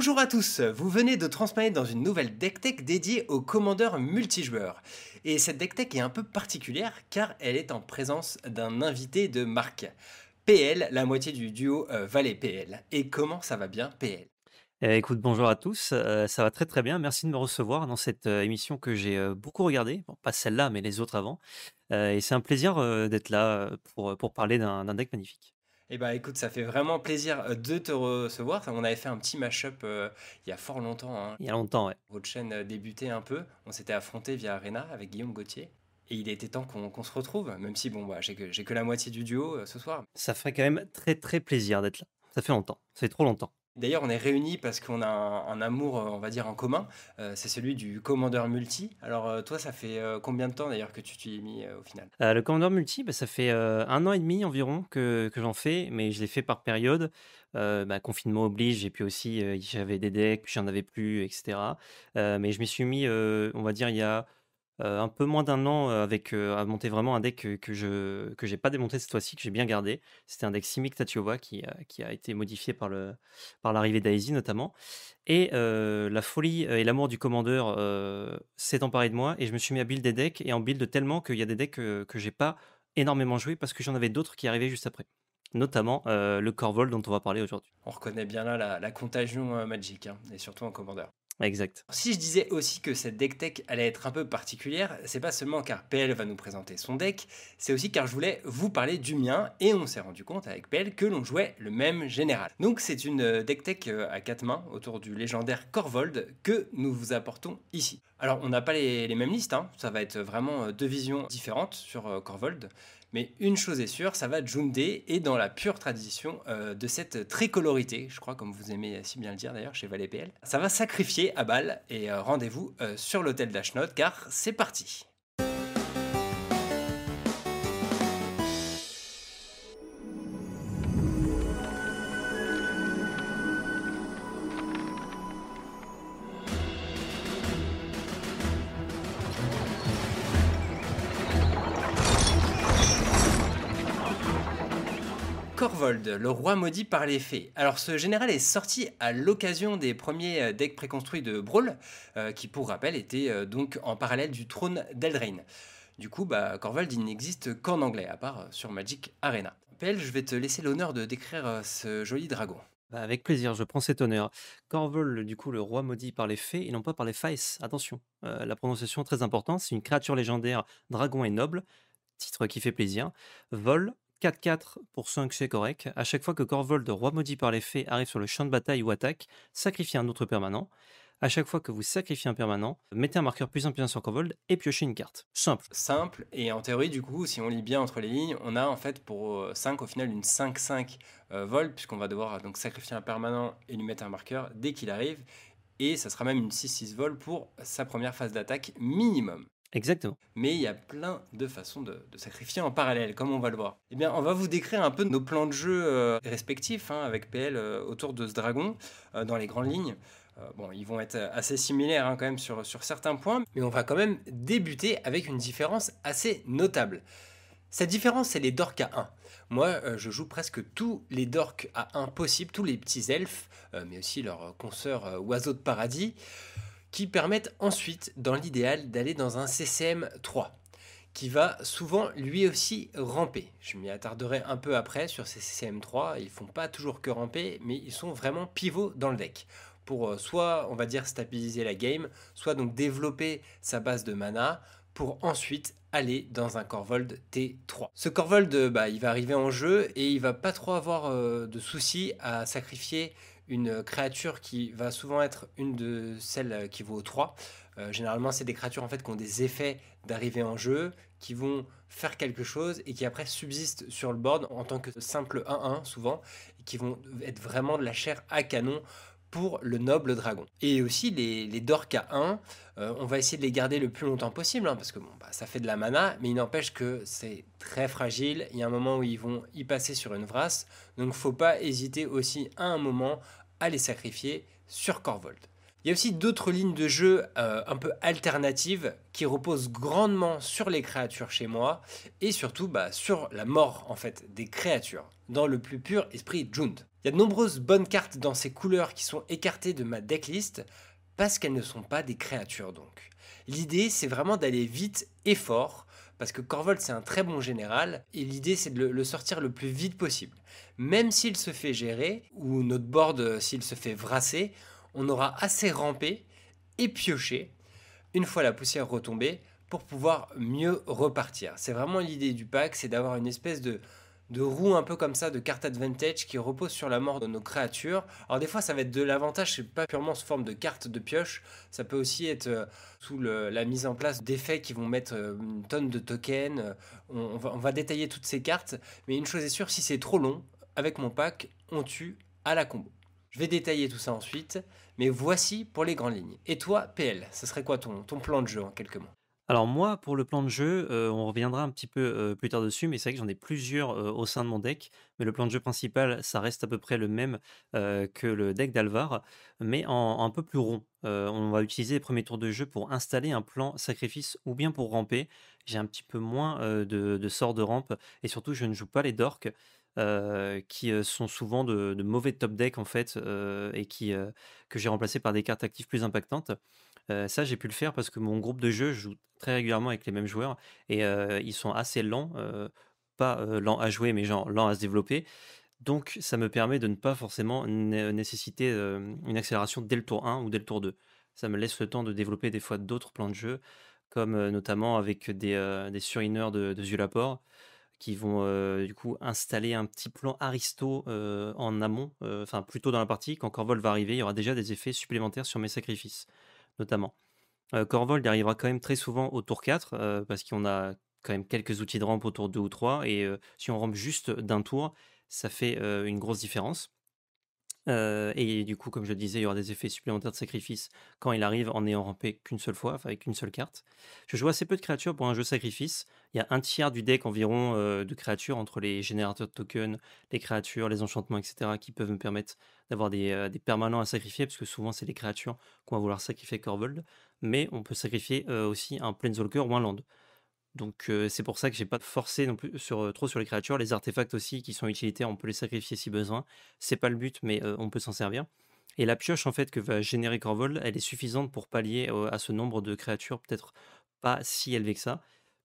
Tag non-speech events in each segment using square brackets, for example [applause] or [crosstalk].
Bonjour à tous, vous venez de transmettre dans une nouvelle deck tech dédiée aux commandeurs multijoueurs. Et cette deck tech est un peu particulière car elle est en présence d'un invité de marque. PL, la moitié du duo euh, Valet PL. Et comment ça va bien PL eh, écoute, bonjour à tous, euh, ça va très très bien. Merci de me recevoir dans cette euh, émission que j'ai beaucoup regardée, pas celle-là, mais les autres avant. et c'est un plaisir d'être là pour, pour parler d'un deck magnifique. Eh bah écoute, ça fait vraiment plaisir euh, de te recevoir. On avait fait un petit mashup euh, il y a fort longtemps. Hein. Il y a longtemps, ouais. Votre chaîne euh, débutait un peu. On s'était affronté via Arena avec Guillaume Gauthier. Et il était temps qu'on se retrouve, même si bon, bah, j'ai que, que la moitié du duo ce soir. Ça ferait quand même très très plaisir d'être là. Ça fait longtemps, ça fait trop longtemps. D'ailleurs, on est réunis parce qu'on a un, amour, euh, on va dire, en commun. Euh, c'est celui du commandeur multi. Alors, euh, toi, ça fait combien de temps d'ailleurs que tu t'y es mis au final? Le commandeur multi, bah, ça fait un an et demi environ que, j'en fais, mais je l'ai fait par période. Bah, confinement oblige, et puis aussi, j'avais des decks, puis j'en avais plus, etc. mais je m'y suis mis, on va dire, il y a un peu moins d'un an avec à monter vraiment un deck que, je que j'ai pas démonté cette fois-ci, que j'ai bien gardé. C'était un deck Simic Tatiova qui, qui a été modifié par le par l'arrivée d'Aisy notamment. Et la folie et l'amour du commandeur s'est emparé de moi et je me suis mis à build des decks et en build tellement qu'il y a des decks que, que j'ai pas énormément joué parce que j'en avais d'autres qui arrivaient juste après. Notamment le Corvol dont on va parler aujourd'hui. On reconnaît bien là la, contagion magique, hein, et surtout en commandeur. Exact. Si je disais aussi que cette deck tech allait être un peu particulière, c'est pas seulement car PL va nous présenter son deck, c'est aussi car je voulais vous parler du mien et on s'est rendu compte avec PL que l'on jouait le même général. Donc c'est une deck tech euh, à quatre mains autour du légendaire Corvold que nous vous apportons ici. Alors on n'a pas les, mêmes listes, hein. ça va être vraiment euh, deux visions différentes sur euh, Corvold. Mais une chose est sûre, ça va Junde et dans la pure tradition euh, de cette tricolorité, je crois comme vous aimez si bien le dire d'ailleurs chez Valet PL, ça va sacrifier à balle et euh, rendez-vous euh, sur l'hôtel d'Ashnot car c'est parti. Le roi maudit par les fées. Alors ce général est sorti à l'occasion des premiers euh, decks préconstruits de Brawl, euh, qui pour rappel était euh, donc en parallèle du trône d'Eldrain. Du coup, bah, Corvold il n'existe qu'en anglais, à part sur Magic Arena. PL, je vais te laisser l'honneur de décrire ce joli dragon. Bah, avec plaisir, je prends cet honneur. Corvold, du coup, le roi maudit par les fées et non pas par les faces. Attention, la prononciation très importante, c'est une créature légendaire, dragon et noble, titre qui fait plaisir. Vol, 4-4 pour 5 c'est correct. À chaque fois que Corvold, roi maudit par les fées, arrive sur le champ de bataille ou attaque, sacrifiez un autre permanent. À chaque fois que vous sacrifiez un permanent, mettez un marqueur plus 1 sur Corvold et piochez une carte. Simple. Simple, et en théorie, du coup, si on lit bien entre les lignes, on a en fait pour 5 euh, au final une 5-5 euh, vol, puisqu'on va devoir donc sacrifier un permanent et lui mettre un marqueur dès qu'il arrive. Et ça sera même une 6-6 vol pour sa première phase d'attaque minimum. Exactement. Mais il y a plein de façons de, sacrifier en parallèle, comme on va le voir. Eh bien, on va vous décrire un peu nos plans de jeu euh, respectifs hein, avec PL euh, autour de ce dragon, euh, dans les grandes lignes. bon, ils vont être assez similaires hein, quand même sur, certains points, mais on va quand même débuter avec une différence assez notable. Cette différence, c'est les dorks à 1. Moi, je joue presque tous les dorks à 1 possibles, tous les petits elfes, mais aussi leurs consoeurs oiseaux de paradis qui permettent ensuite, dans l'idéal, d'aller dans un CCM 3 qui va souvent lui aussi ramper. Je m'y attarderai un peu après sur ces CCM 3, ils font pas toujours que ramper, mais ils sont vraiment pivots dans le deck pour euh, soit on va dire stabiliser la game, soit donc développer sa base de mana pour ensuite aller dans un Corvold T3. Ce Corvold, bah, il va arriver en jeu et il va pas trop avoir euh, de soucis à sacrifier une créature qui va souvent être une de celles qui vaut 3. Euh, généralement, c'est des créatures en fait qui ont des effets d'arrivée en jeu, qui vont faire quelque chose et qui après subsistent sur le board en tant que simple 1-1 souvent, et qui vont être vraiment de la chair à canon pour le noble dragon. Et aussi les, les dorks à 1, euh, on va essayer de les garder le plus longtemps possible, hein, parce que bon, bah, ça fait de la mana, mais il n'empêche que c'est très fragile, il y a un moment où ils vont y passer sur une vrasse, donc faut pas hésiter aussi à un moment à les sacrifier sur Corvold. Il y a aussi d'autres lignes de jeu euh, un peu alternatives qui reposent grandement sur les créatures chez moi et surtout bah, sur la mort en fait des créatures dans le plus pur esprit Jund. Il y a de nombreuses bonnes cartes dans ces couleurs qui sont écartées de ma decklist parce qu'elles ne sont pas des créatures donc. L'idée c'est vraiment d'aller vite et fort parce que Corvold c'est un très bon général et l'idée c'est de le, sortir le plus vite possible. Même s'il se fait gérer ou notre board euh, s'il se fait vrasser, on aura assez rampé et pioché une fois la poussière retombée pour pouvoir mieux repartir. C'est vraiment l'idée du pack, c'est d'avoir une espèce de, de roue un peu comme ça, de carte advantage qui repose sur la mort de nos créatures. Alors des fois ça va être de l'avantage, c'est pas purement sous forme de carte de pioche, ça peut aussi être euh, sous la mise en place d'effets qui vont mettre euh, une tonne de tokens. Euh, on, va, détailler toutes ces cartes, mais une chose est sûre, si c'est trop long, avec mon pack, on tue à la combo. Je vais détailler tout ça ensuite, mais voici pour les grandes lignes. Et toi, PL, ce serait quoi ton plan de jeu en quelques mots? Alors moi, pour le plan de jeu, euh, on reviendra un petit peu euh, plus tard dessus, mais c'est vrai que j'en ai plusieurs euh, au sein de mon deck. Mais le plan de jeu principal, ça reste à peu près le même que le deck d'Alvar, mais en, un peu plus rond. on va utiliser les premiers tours de jeu pour installer un plan sacrifice ou bien pour ramper. J'ai un petit peu moins de, sorts de rampe et surtout je ne joue pas les dorks. qui sont souvent de, mauvais top deck en fait et que j'ai remplacé par des cartes actives plus impactantes ça, j'ai pu le faire parce que mon groupe de jeu joue très régulièrement avec les mêmes joueurs et ils sont assez lents, pas lents à jouer, mais genre lents à se développer. Donc, ça me permet de ne pas forcément nécessiter une accélération dès le tour 1 ou dès le tour 2. Ça me laisse le temps de développer des fois d'autres plans de jeu, comme notamment avec des, surineurs de, de Zulaport qui vont du coup installer un petit plan aristo en amont, enfin plutôt dans la partie. Quand Corvol va arriver, il y aura déjà des effets supplémentaires sur mes sacrifices notamment. Euh, Corvold arrivera quand même très souvent au tour 4, euh, parce qu'on a quand même quelques outils de rampe au tour 2 ou 3, et euh, si on rampe juste d'un tour, ça fait une grosse différence. Et du coup, comme je le disais, il y aura des effets supplémentaires de sacrifice quand il arrive en n'ayant rampé qu'une seule fois, avec une seule carte. Je joue assez peu de créatures pour un jeu sacrifice. Il y a un tiers du deck environ de créatures entre les générateurs de tokens, les créatures, les enchantements, etc., qui peuvent me permettre d'avoir des, des, permanents à sacrifier, parce que souvent c'est les créatures qu'on va vouloir sacrifier Corvold, mais on peut sacrifier aussi un Planeswalker ou un land. Donc c'est pour ça que j'ai pas forcé non plus trop sur les créatures. Les artefacts aussi qui sont utilitaires, on peut les sacrifier si besoin. C'est pas le but, mais on peut s'en servir. Et la pioche en fait que va générer Corvold, elle est suffisante pour pallier à ce nombre de créatures, peut-être pas si élevé que ça,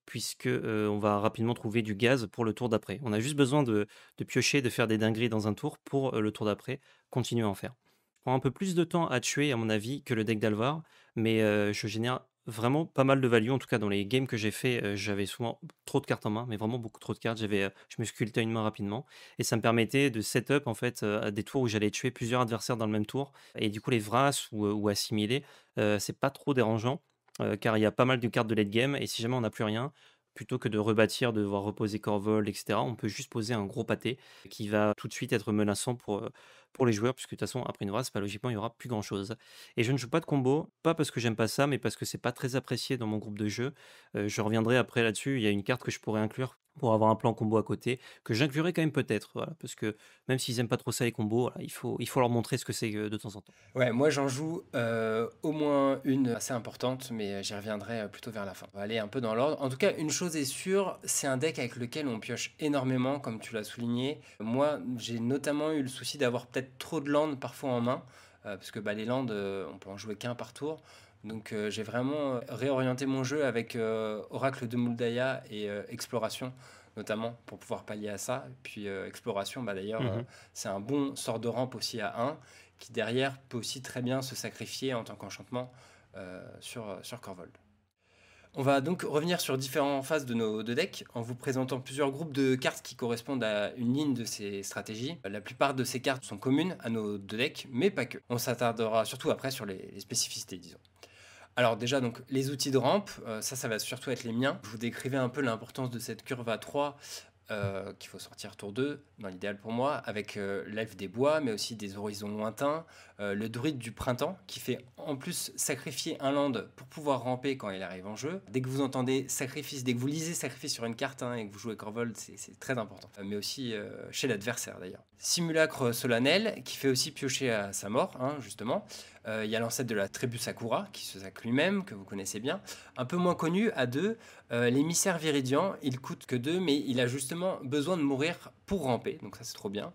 puisque on va rapidement trouver du gaz pour le tour d'après. On a juste besoin de, de, piocher, de faire des dingueries dans un tour pour le tour d'après continuer à en faire. Je prends un peu plus de temps à tuer à mon avis que le deck d'Alvar, mais je génère vraiment pas mal de value. En tout cas, dans les games que j'ai fait, j'avais souvent trop de cartes en main, mais vraiment beaucoup trop de cartes. J'avais, je me sculptais une main rapidement, et ça me permettait de setup en fait à des tours où j'allais tuer plusieurs adversaires dans le même tour. Et du coup, les vras ou, assimiler, c'est pas trop dérangeant. car il y a pas mal de cartes de late game, et si jamais on n'a plus rien, plutôt que de rebâtir, de devoir reposer Corvol, etc., on peut juste poser un gros pâté qui va tout de suite être menaçant pour, pour les joueurs, puisque de toute façon, après une race, pas logiquement, il n'y aura plus grand chose. Et je ne joue pas de combo, pas parce que j'aime pas ça, mais parce que c'est pas très apprécié dans mon groupe de jeu. je reviendrai après là-dessus. Il y a une carte que je pourrais inclure pour avoir un plan combo à côté, que j'inclurai quand même peut-être, parce que même s'ils aiment pas trop ça les combos, il, faut, il faut leur montrer ce que c'est de temps en temps. Ouais, moi j'en joue au moins une assez importante, mais j'y reviendrai plutôt vers la fin. On va aller un peu dans l'ordre. En tout cas, une chose est sûre, c'est un deck avec lequel on pioche énormément, comme tu l'as souligné. Moi, j'ai notamment eu le souci d'avoir peut-être trop de landes parfois en main, euh, parce que bah, les landes, euh, on peut en jouer qu'un par tour. Donc euh, j'ai vraiment réorienté mon jeu avec Oracle de Muldaya et Exploration notamment pour pouvoir pallier à ça. Puis Exploration, bah, d'ailleurs, mhm. c'est un bon sort de rampe aussi à 1 qui derrière peut aussi très bien se sacrifier en tant qu'enchantement sur, sur Corvold. On va donc revenir sur différentes phases de nos deux decks en vous présentant plusieurs groupes de cartes qui correspondent à une ligne de ces stratégies. La plupart de ces cartes sont communes à nos deux decks, mais pas que. On s'attardera surtout après sur les, spécificités, disons. Alors déjà, donc les outils de rampe, euh, ça, ça va surtout être les miens. Je vous décrivais un peu l'importance de cette curve à 3 euh, qu'il faut sortir tour 2, dans l'idéal pour moi, avec euh, des bois, mais aussi des horizons lointains, euh, le druide du printemps, qui fait en plus sacrifier un land pour pouvoir ramper quand il arrive en jeu. Dès que vous entendez sacrifice, dès que vous lisez sacrifice sur une carte hein, et que vous jouez Corvold, c'est très important, mais aussi chez l'adversaire d'ailleurs. Simulacre solennel, qui fait aussi piocher à sa mort, hein, justement. Il y a l'ancêtre de la tribu Sakura, qui se sac lui-même, que vous connaissez bien. Un peu moins connu, à deux, l'émissaire Viridian, il coûte que deux, mais il a justement besoin de mourir pour ramper, donc ça c'est trop bien.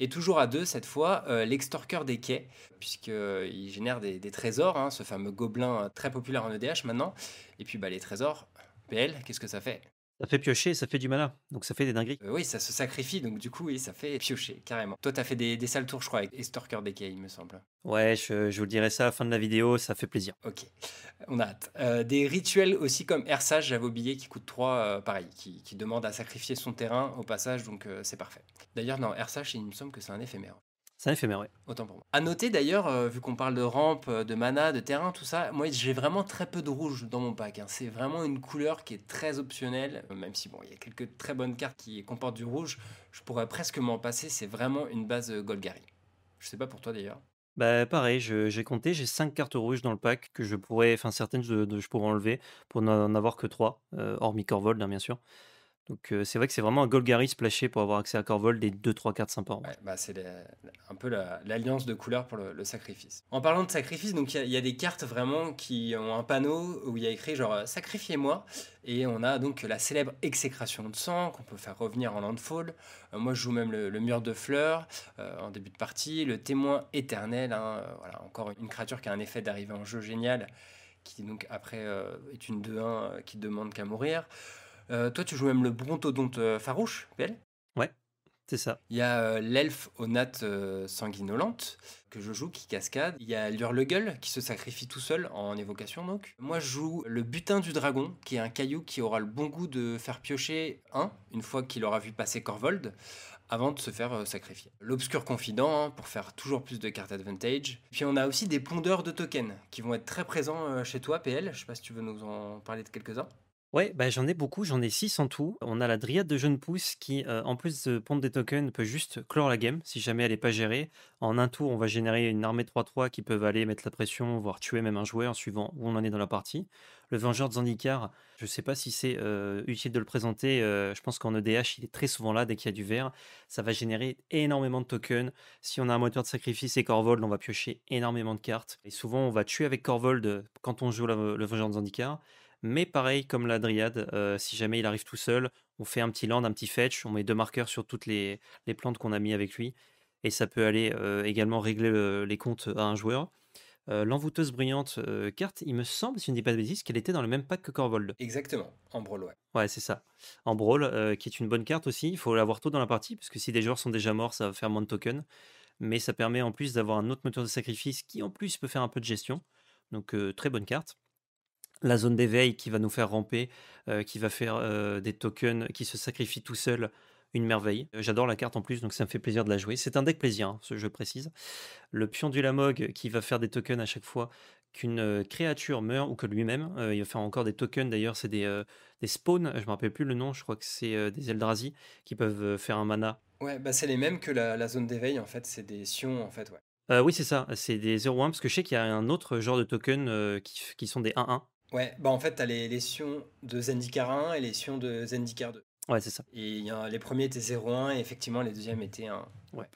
Et toujours à deux, cette fois, l'extorqueur des quais, puisqu'il génère des, trésors, hein, ce fameux gobelin très populaire en EDH maintenant. Et puis bah, les trésors, PL, qu'est-ce que ça fait? Ça fait piocher, ça fait du mana, donc ça fait des dingueries. oui, ça se sacrifie, donc du coup, oui, ça fait piocher, carrément. Toi, t'as fait des, des sales tours, je crois, avec Estorker Decay, il me semble. Ouais, je, je, vous dirai ça à la fin de la vidéo, ça fait plaisir. Ok, on a hâte. Euh, des rituels aussi comme Ersage, j'avais oublié, qui coûte 3, euh, pareil, qui, qui, demande à sacrifier son terrain au passage, donc euh, c'est parfait. D'ailleurs, non, Ersage, il me semble que c'est un éphémère. C'est un éphémère, oui. Autant pour moi. À noter d'ailleurs, euh, vu qu'on parle de rampe, euh, de mana, de terrain, tout ça, moi j'ai vraiment très peu de rouge dans mon pack. Hein. C'est vraiment une couleur qui est très optionnelle, euh, même si bon, il y a quelques très bonnes cartes qui comportent du rouge. Je pourrais presque m'en passer. C'est vraiment une base Golgari. Je sais pas pour toi d'ailleurs. Bah pareil, j'ai compté, j'ai 5 cartes rouges dans le pack que je pourrais, enfin certaines je, je pourrais enlever pour n'en avoir que 3, hormis Corvold hein, bien sûr. Donc c'est vrai que c'est vraiment un Golgari splashé pour avoir accès à Corvold des 2, 3 cartes sympas. Bah c'est un peu l'alliance de couleurs pour le, sacrifice. En parlant de sacrifice, il y, a des cartes vraiment qui ont un panneau où il y a écrit genre sacrifiez-moi et on a donc la célèbre exécration de sang qu'on peut faire revenir en landfall. moi je joue même le, mur de fleurs en début de partie, le témoin éternel, hein, voilà encore une créature qui a un effet d'arrivée en jeu génial qui donc après est une 2-1 qui demande qu'à mourir. Euh, toi, tu joues même le brontodonte euh, farouche, PL Ouais, c'est ça. Il y a euh, l'elfe aux nattes sanguinolentes que je joue qui cascade. Il y a l'hurlegueule qui se sacrifie tout seul en évocation donc. Moi je joue le butin du dragon qui est un caillou qui aura le bon goût de faire piocher un une fois qu'il aura vu passer Corvold avant de se faire sacrifier. L'obscur confident hein, pour faire toujours plus de cartes advantage. Puis on a aussi des pondeurs de tokens qui vont être très présents chez toi PL. Je sais pas si tu veux nous en parler de quelques-uns. Ouais, bah, j'en ai beaucoup, j'en ai 6 en tout. On a la Dryade de Jeune Pousse qui, euh, en plus de pondre des tokens, peut juste clore la game si jamais elle n'est pas gérée. En un tour, on va générer une armée 3-3 qui peuvent aller mettre la pression, voire tuer même un joueur suivant où on en est dans la partie. Le Vengeur de Zandikar, je sais pas si c'est euh, utile de le présenter, euh, je pense qu'en EDH, il est très souvent là dès qu'il y a du vert. Ça va générer énormément de tokens. Si on a un moteur de sacrifice et Corvold, on va piocher énormément de cartes. Et souvent, on va tuer avec Corvold quand on joue le Vengeur de Zandikar. Mais pareil, comme la Dryade, euh, si jamais il arrive tout seul, on fait un petit land, un petit fetch, on met deux marqueurs sur toutes les, plantes qu'on a mis avec lui. Et ça peut aller euh, également régler les comptes à un joueur. Euh, l'envoûteuse brillante carte, il me semble, si je ne dis pas de bêtises, qu'elle était dans le même pack que Corvold. Exactement, en brawl, ouais. Ouais, c'est ça. En brawl, qui est une bonne carte aussi. Il faut l'avoir tôt dans la partie, parce que si des joueurs sont déjà morts, ça va faire moins de tokens. Mais ça permet en plus d'avoir un autre moteur de sacrifice qui en plus peut faire un peu de gestion. Donc très bonne carte la zone d'éveil qui va nous faire ramper, euh, qui va faire euh, des tokens qui se sacrifient tout seul, une merveille. Euh, j'adore la carte en plus, donc ça me fait plaisir de la jouer. C'est un deck plaisir, hein, ce jeu précise. Le pion du Lamog qui va faire des tokens à chaque fois qu'une créature meurt ou que lui-même. il va faire encore des tokens, d'ailleurs, c'est des, des spawns, je me rappelle plus le nom, je crois que c'est des Eldrazi qui peuvent faire un mana. Ouais, bah c'est les mêmes que la, zone d'éveil en fait, c'est des sions en fait, ouais. oui, c'est ça, c'est des 0-1 parce que je sais qu'il y a un autre genre de tokens qui, qui, sont des 1-1 Ouais, bah en fait, tu as les, les sions de Zendikar 1 et les sions de Zendikar 2. Ouais, c'est ça. Et y a, les premiers étaient 0-1 et effectivement, les deuxièmes étaient 1. Ouais.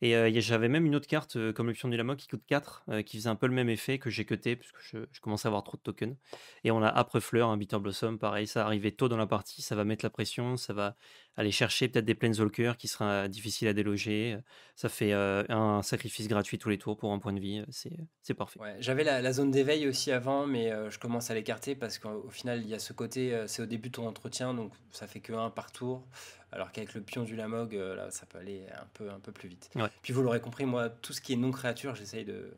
Et euh, j'avais même une autre carte euh, comme l'option du Lamok qui coûte 4, euh, qui faisait un peu le même effet que j'ai cuté, puisque je, je commençais à avoir trop de tokens. Et on a après Fleur, un Bitter Blossom, pareil, ça arrivait tôt dans la partie, ça va mettre la pression, ça va aller chercher peut-être des Planeswalkers qui sera difficile à déloger. Ça fait un sacrifice gratuit tous les tours pour un point de vie, c'est parfait. Ouais, J'avais la, zone d'éveil aussi avant, mais je commence à l'écarter parce qu'au final, il y a ce côté, c'est au début de ton entretien, donc ça fait que 1 par tour alors qu'avec le pion du Lamog, euh, là, ça peut aller un peu, un peu plus vite. Puis vous l'aurez compris, moi, tout ce qui est non-créature, j'essaye de,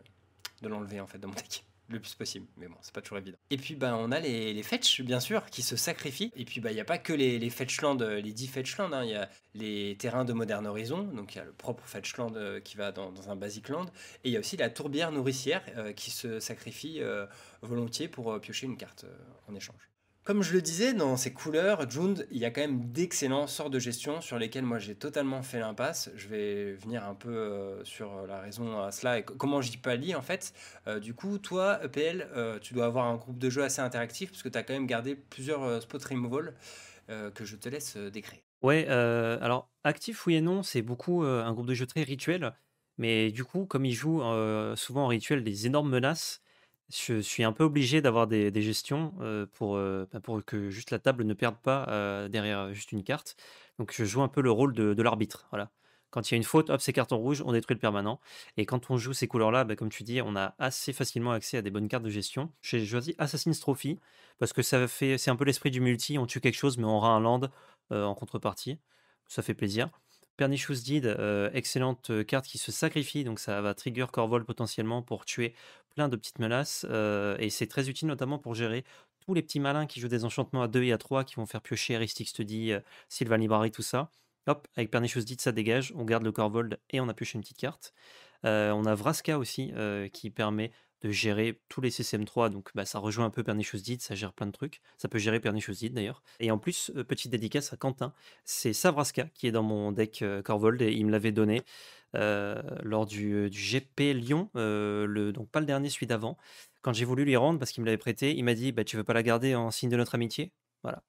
de l'enlever en fait de mon deck le plus possible. Mais bon, c'est pas toujours évident. Et puis, ben, on a les, les fetch, bien sûr, qui se sacrifient. Et puis, ben, il n'y a pas que les, les fetchlands, euh, les 10 fetchlands. Hein. Il y a les terrains de Modern Horizon. Donc, il y a le propre fetchland euh, qui va dans, un basic land. Et il y a aussi la tourbière nourricière qui se sacrifie volontiers pour piocher une carte en échange. Comme je le disais, dans ces couleurs, Jund, il y a quand même d'excellents sorts de gestion sur lesquels moi j'ai totalement fait l'impasse. Je vais venir un peu euh, sur la raison à cela et comment j'y pallie en fait. Euh, du coup, toi, EPL, euh, tu dois avoir un groupe de jeu assez interactif parce que tu as quand même gardé plusieurs spot removal que je te laisse décrire. Ouais, alors actif oui et non, c'est beaucoup un groupe de jeu très rituel. Mais du coup, comme il joue euh, souvent en rituel des énormes menaces, je suis un peu obligé d'avoir des, gestions pour, bah, pour que juste la table ne perde pas derrière juste une carte. Donc je joue un peu le rôle de, l'arbitre. Voilà. Quand il y a une faute, hop, c'est carton rouge, on détruit le permanent. Et quand on joue ces couleurs-là, bah, comme tu dis, on a assez facilement accès à des bonnes cartes de gestion. J'ai choisi Assassin's Trophy parce que ça fait, c'est un peu l'esprit du multi. On tue quelque chose, mais on aura un land en contrepartie. Ça fait plaisir. Pernicious Deed, excellente carte qui se sacrifie, donc ça va trigger Corvol potentiellement pour tuer plein de petites menaces, euh, et c'est très utile notamment pour gérer tous les petits malins qui jouent des enchantements à 2 et à 3 qui vont faire piocher Aristic Study, Sylvan Library, tout ça. Hop, avec Pernicious Deed, ça dégage, on garde le Corvold et on a pioché une petite carte. on a Vraska aussi qui permet de gérer tous les CCM3. Donc, bah, ça rejoint un peu Pernicious ça gère plein de trucs. Ça peut gérer Pernicious d'ailleurs. Et en plus, euh, petite dédicace à Quentin, c'est Savraska qui est dans mon deck euh, Corvold et il me l'avait donné euh, lors du, GP Lyon, le, donc pas le dernier, celui d'avant. Quand j'ai voulu lui rendre parce qu'il me l'avait prêté, il m'a dit bah, Tu veux pas la garder en signe de notre amitié? Voilà.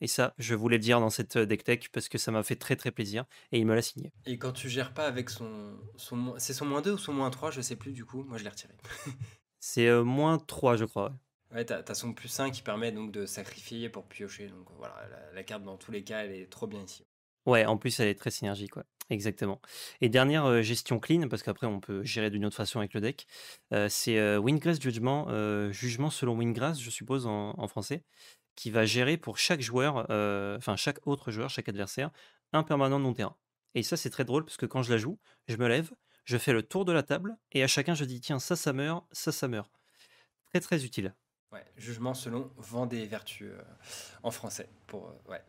Et ça, je voulais le dire dans cette deck tech parce que ça m'a fait très très plaisir et il me l'a signé. Et quand tu gères pas avec son. son c'est son moins 2 ou son moins 3, je sais plus du coup, moi je l'ai retiré. [laughs] C'est euh, moins 3, je crois. Ouais, t'as, as son plus 1 qui permet donc de sacrifier pour piocher. Donc voilà, la, carte dans tous les cas, elle est trop bien ici. Ouais, en plus, elle est très synergique, ouais. Exactement. Et dernière euh, gestion clean, parce qu'après, on peut gérer d'une autre façon avec le deck, euh, c'est Windgrass Judgment, jugement selon Windgrass, je suppose, en, français, qui va gérer pour chaque joueur, enfin chaque autre joueur, chaque adversaire, un permanent non terrain. Et ça, c'est très drôle, parce que quand je la joue, je me lève, je fais le tour de la table et à chacun je dis tiens ça ça meurt, ça ça meurt. Très très utile. Ouais, jugement selon vent des vertus euh, en français. Pour, euh, ouais.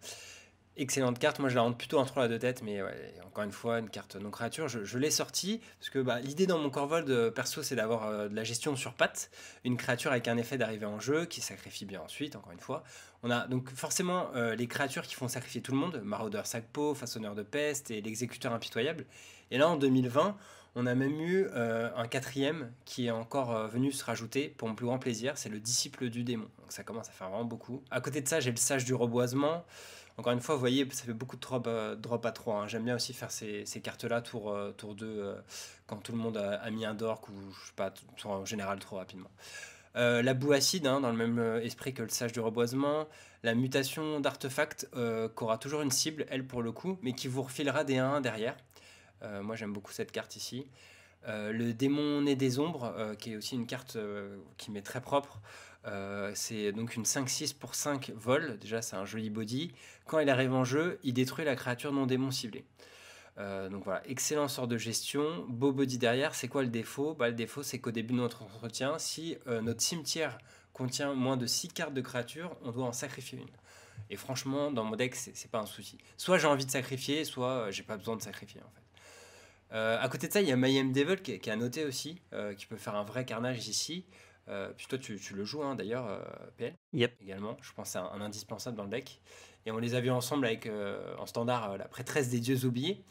Excellente carte, moi je la rentre plutôt en 3 à 2 têtes, mais encore une fois, une carte non créature. Je, l'ai sortie parce que bah, l'idée dans mon Corvold euh, perso c'est d'avoir de la gestion sur patte, une créature avec un effet d'arrivée en jeu qui sacrifie bien ensuite, encore une fois. On a donc forcément les créatures qui font sacrifier tout le monde, Maraudeur Sacpo, Façonneur de Peste et l'Exécuteur Impitoyable. Et là en 2020, on a même eu euh, un quatrième qui est encore euh, venu se rajouter pour mon plus grand plaisir, c'est le disciple du démon. Donc ça commence à faire vraiment beaucoup. À côté de ça, j'ai le sage du reboisement. Encore une fois, vous voyez, ça fait beaucoup de drop, euh, à 3. Hein. J'aime bien aussi faire ces, cartes-là tour, tour 2 quand tout le monde a, mis un dork ou je sais pas, en général trop rapidement. la boue acide, hein, dans le même esprit que le sage du reboisement. La mutation d'artefact, qui aura toujours une cible, elle pour le coup, mais qui vous refilera des 1 derrière. Euh, moi, j'aime beaucoup cette carte ici. Euh, le démon né des ombres, euh, qui est aussi une carte qui m'est très propre. c'est donc une 5-6 pour 5 vols. Déjà, c'est un joli body. Quand il arrive en jeu, il détruit la créature non démon ciblée. donc voilà, excellent sort de gestion. Beau body derrière. C'est quoi le défaut? Bah, Le défaut, c'est qu'au début de notre entretien, si notre cimetière contient moins de 6 cartes de créatures, on doit en sacrifier une. Et franchement, dans mon deck, c'est pas un souci. Soit j'ai envie de sacrifier, soit j'ai pas besoin de sacrifier en fait. Euh, à côté de ça, il y a Mayhem Devil qui, qui a noté aussi, euh, qui peut faire un vrai carnage ici. Euh, puis toi, tu, le joues hein, d'ailleurs, PL. Yep. Également. Je pense que c'est un, indispensable dans le deck. Et on les a vus ensemble avec en standard la prêtresse des dieux oubliés.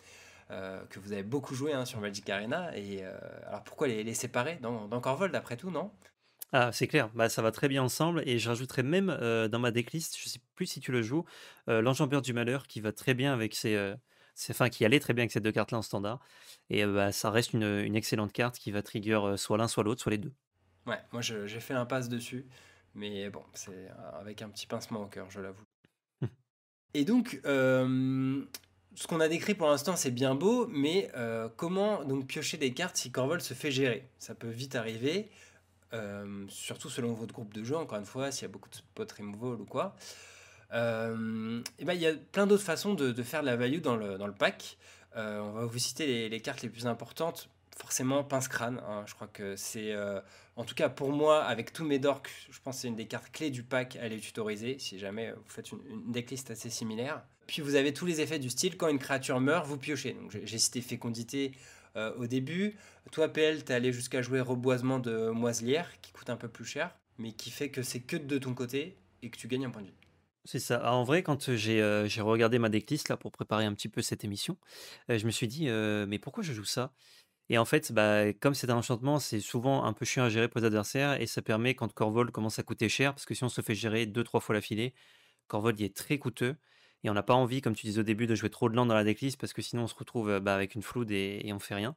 que vous avez beaucoup joué hein, sur Magic Arena. Et alors pourquoi les, séparer dans, dans Corvold après tout, non? Ah, c'est clair, bah, ça va très bien ensemble et je rajouterais même dans ma decklist, je sais plus si tu le joues, l'enjambeur du malheur qui va très bien avec ses, enfin qui allait très bien avec ces deux cartes-là en standard. Et euh, bah, ça reste une, excellente carte qui va trigger soit l'un, soit l'autre, soit les deux. Ouais, moi j'ai fait l'impasse dessus, mais bon, c'est avec un petit pincement au cœur, je l'avoue. Et donc, ce qu'on a décrit pour l'instant, c'est bien beau, mais comment donc piocher des cartes si Corvol se fait gérer? Ça peut vite arriver, surtout selon votre groupe de jeu, encore une fois, s'il y a beaucoup de spot removal ou quoi. Euh, ben, il y a plein d'autres façons de, faire de la value dans le, pack. Euh, on va vous citer les, cartes les plus importantes. Forcément, pince-crâne. Hein. je crois que c'est, euh, en tout cas pour moi, avec tous mes dorks, je pense que c'est une des cartes clés du pack à les tutoriser si jamais vous faites une, decklist assez similaire. Puis vous avez tous les effets du style. Quand une créature meurt, vous piochez. J'ai cité fécondité au début. Toi, PL, t'es allé jusqu'à jouer reboisement de moiselière, qui coûte un peu plus cher, mais qui fait que c'est que de ton côté et que tu gagnes un point de vie. C'est ça. Ah, en vrai, quand j'ai regardé ma decklist là pour préparer un petit peu cette émission, je me suis dit mais pourquoi je joue ça? Et en fait, bah, comme c'est un enchantement, c'est souvent un peu chiant à gérer pour les adversaires et ça permet quand Corvol commence à coûter cher, parce que si on se fait gérer deux trois fois la filée, Corvol il est très coûteux et on n'a pas envie, comme tu disais au début, de jouer trop de land dans la decklist parce que sinon on se retrouve bah, avec une floude et, et on fait rien.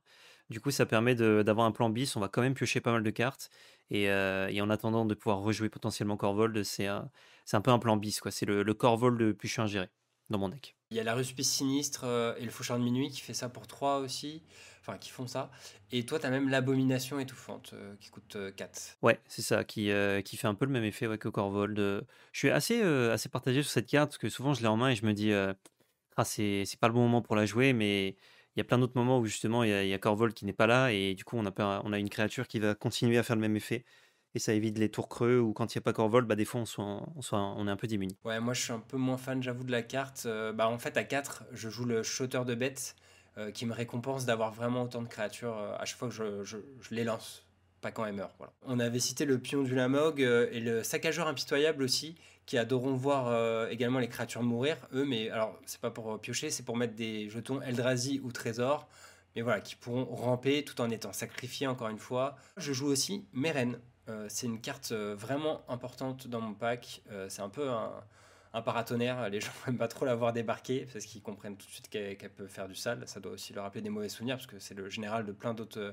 Du coup, ça permet d'avoir un plan bis. On va quand même piocher pas mal de cartes. Et, en attendant de pouvoir rejouer potentiellement Corvold, c'est un, un peu un plan bis. C'est le, le Corvold de Puchu ingéré dans mon deck. Il y a la Ruspice Sinistre et le Faucheur de Minuit qui fait ça pour 3 aussi enfin qui font ça. Et toi, tu as même l'abomination étouffante euh, qui coûte 4. Euh, ouais, c'est ça, qui, euh, qui fait un peu le même effet que Corvold. Je suis assez, assez partagé sur cette carte parce que souvent je l'ai en main et je me dis, ah, c'est pas le bon moment pour la jouer, mais il y a plein d'autres moments où justement il y, a, Corvold qui n'est pas là et du coup on a, une créature qui va continuer à faire le même effet et ça évite les tours creux ou quand il n'y a pas Corvold, bah, des fois on, soit, on, soit, on est un peu diminué. Ouais, moi je suis un peu moins fan, j'avoue, de la carte. bah, en fait, à 4, je joue le shooter de bêtes euh, qui me récompense d'avoir vraiment autant de créatures euh, à chaque fois que je, les lance, pas quand elles meurent. On avait cité le pion du Lamog euh, et le saccageur impitoyable aussi, qui adoreront voir également les créatures mourir, eux, mais alors c'est pas pour piocher, c'est pour mettre des jetons Eldrazi ou Trésor, mais voilà, qui pourront ramper tout en étant sacrifiés encore une fois. Je joue aussi Meren. c'est une carte vraiment importante dans mon pack. c'est un peu un, paratonnerre, les [laughs] gens n'aiment pas trop la voir débarquer parce qu'ils comprennent tout de suite qu'elle peut faire du sale. Ça doit aussi leur rappeler des mauvais souvenirs parce que c'est le général de plein d'autres euh,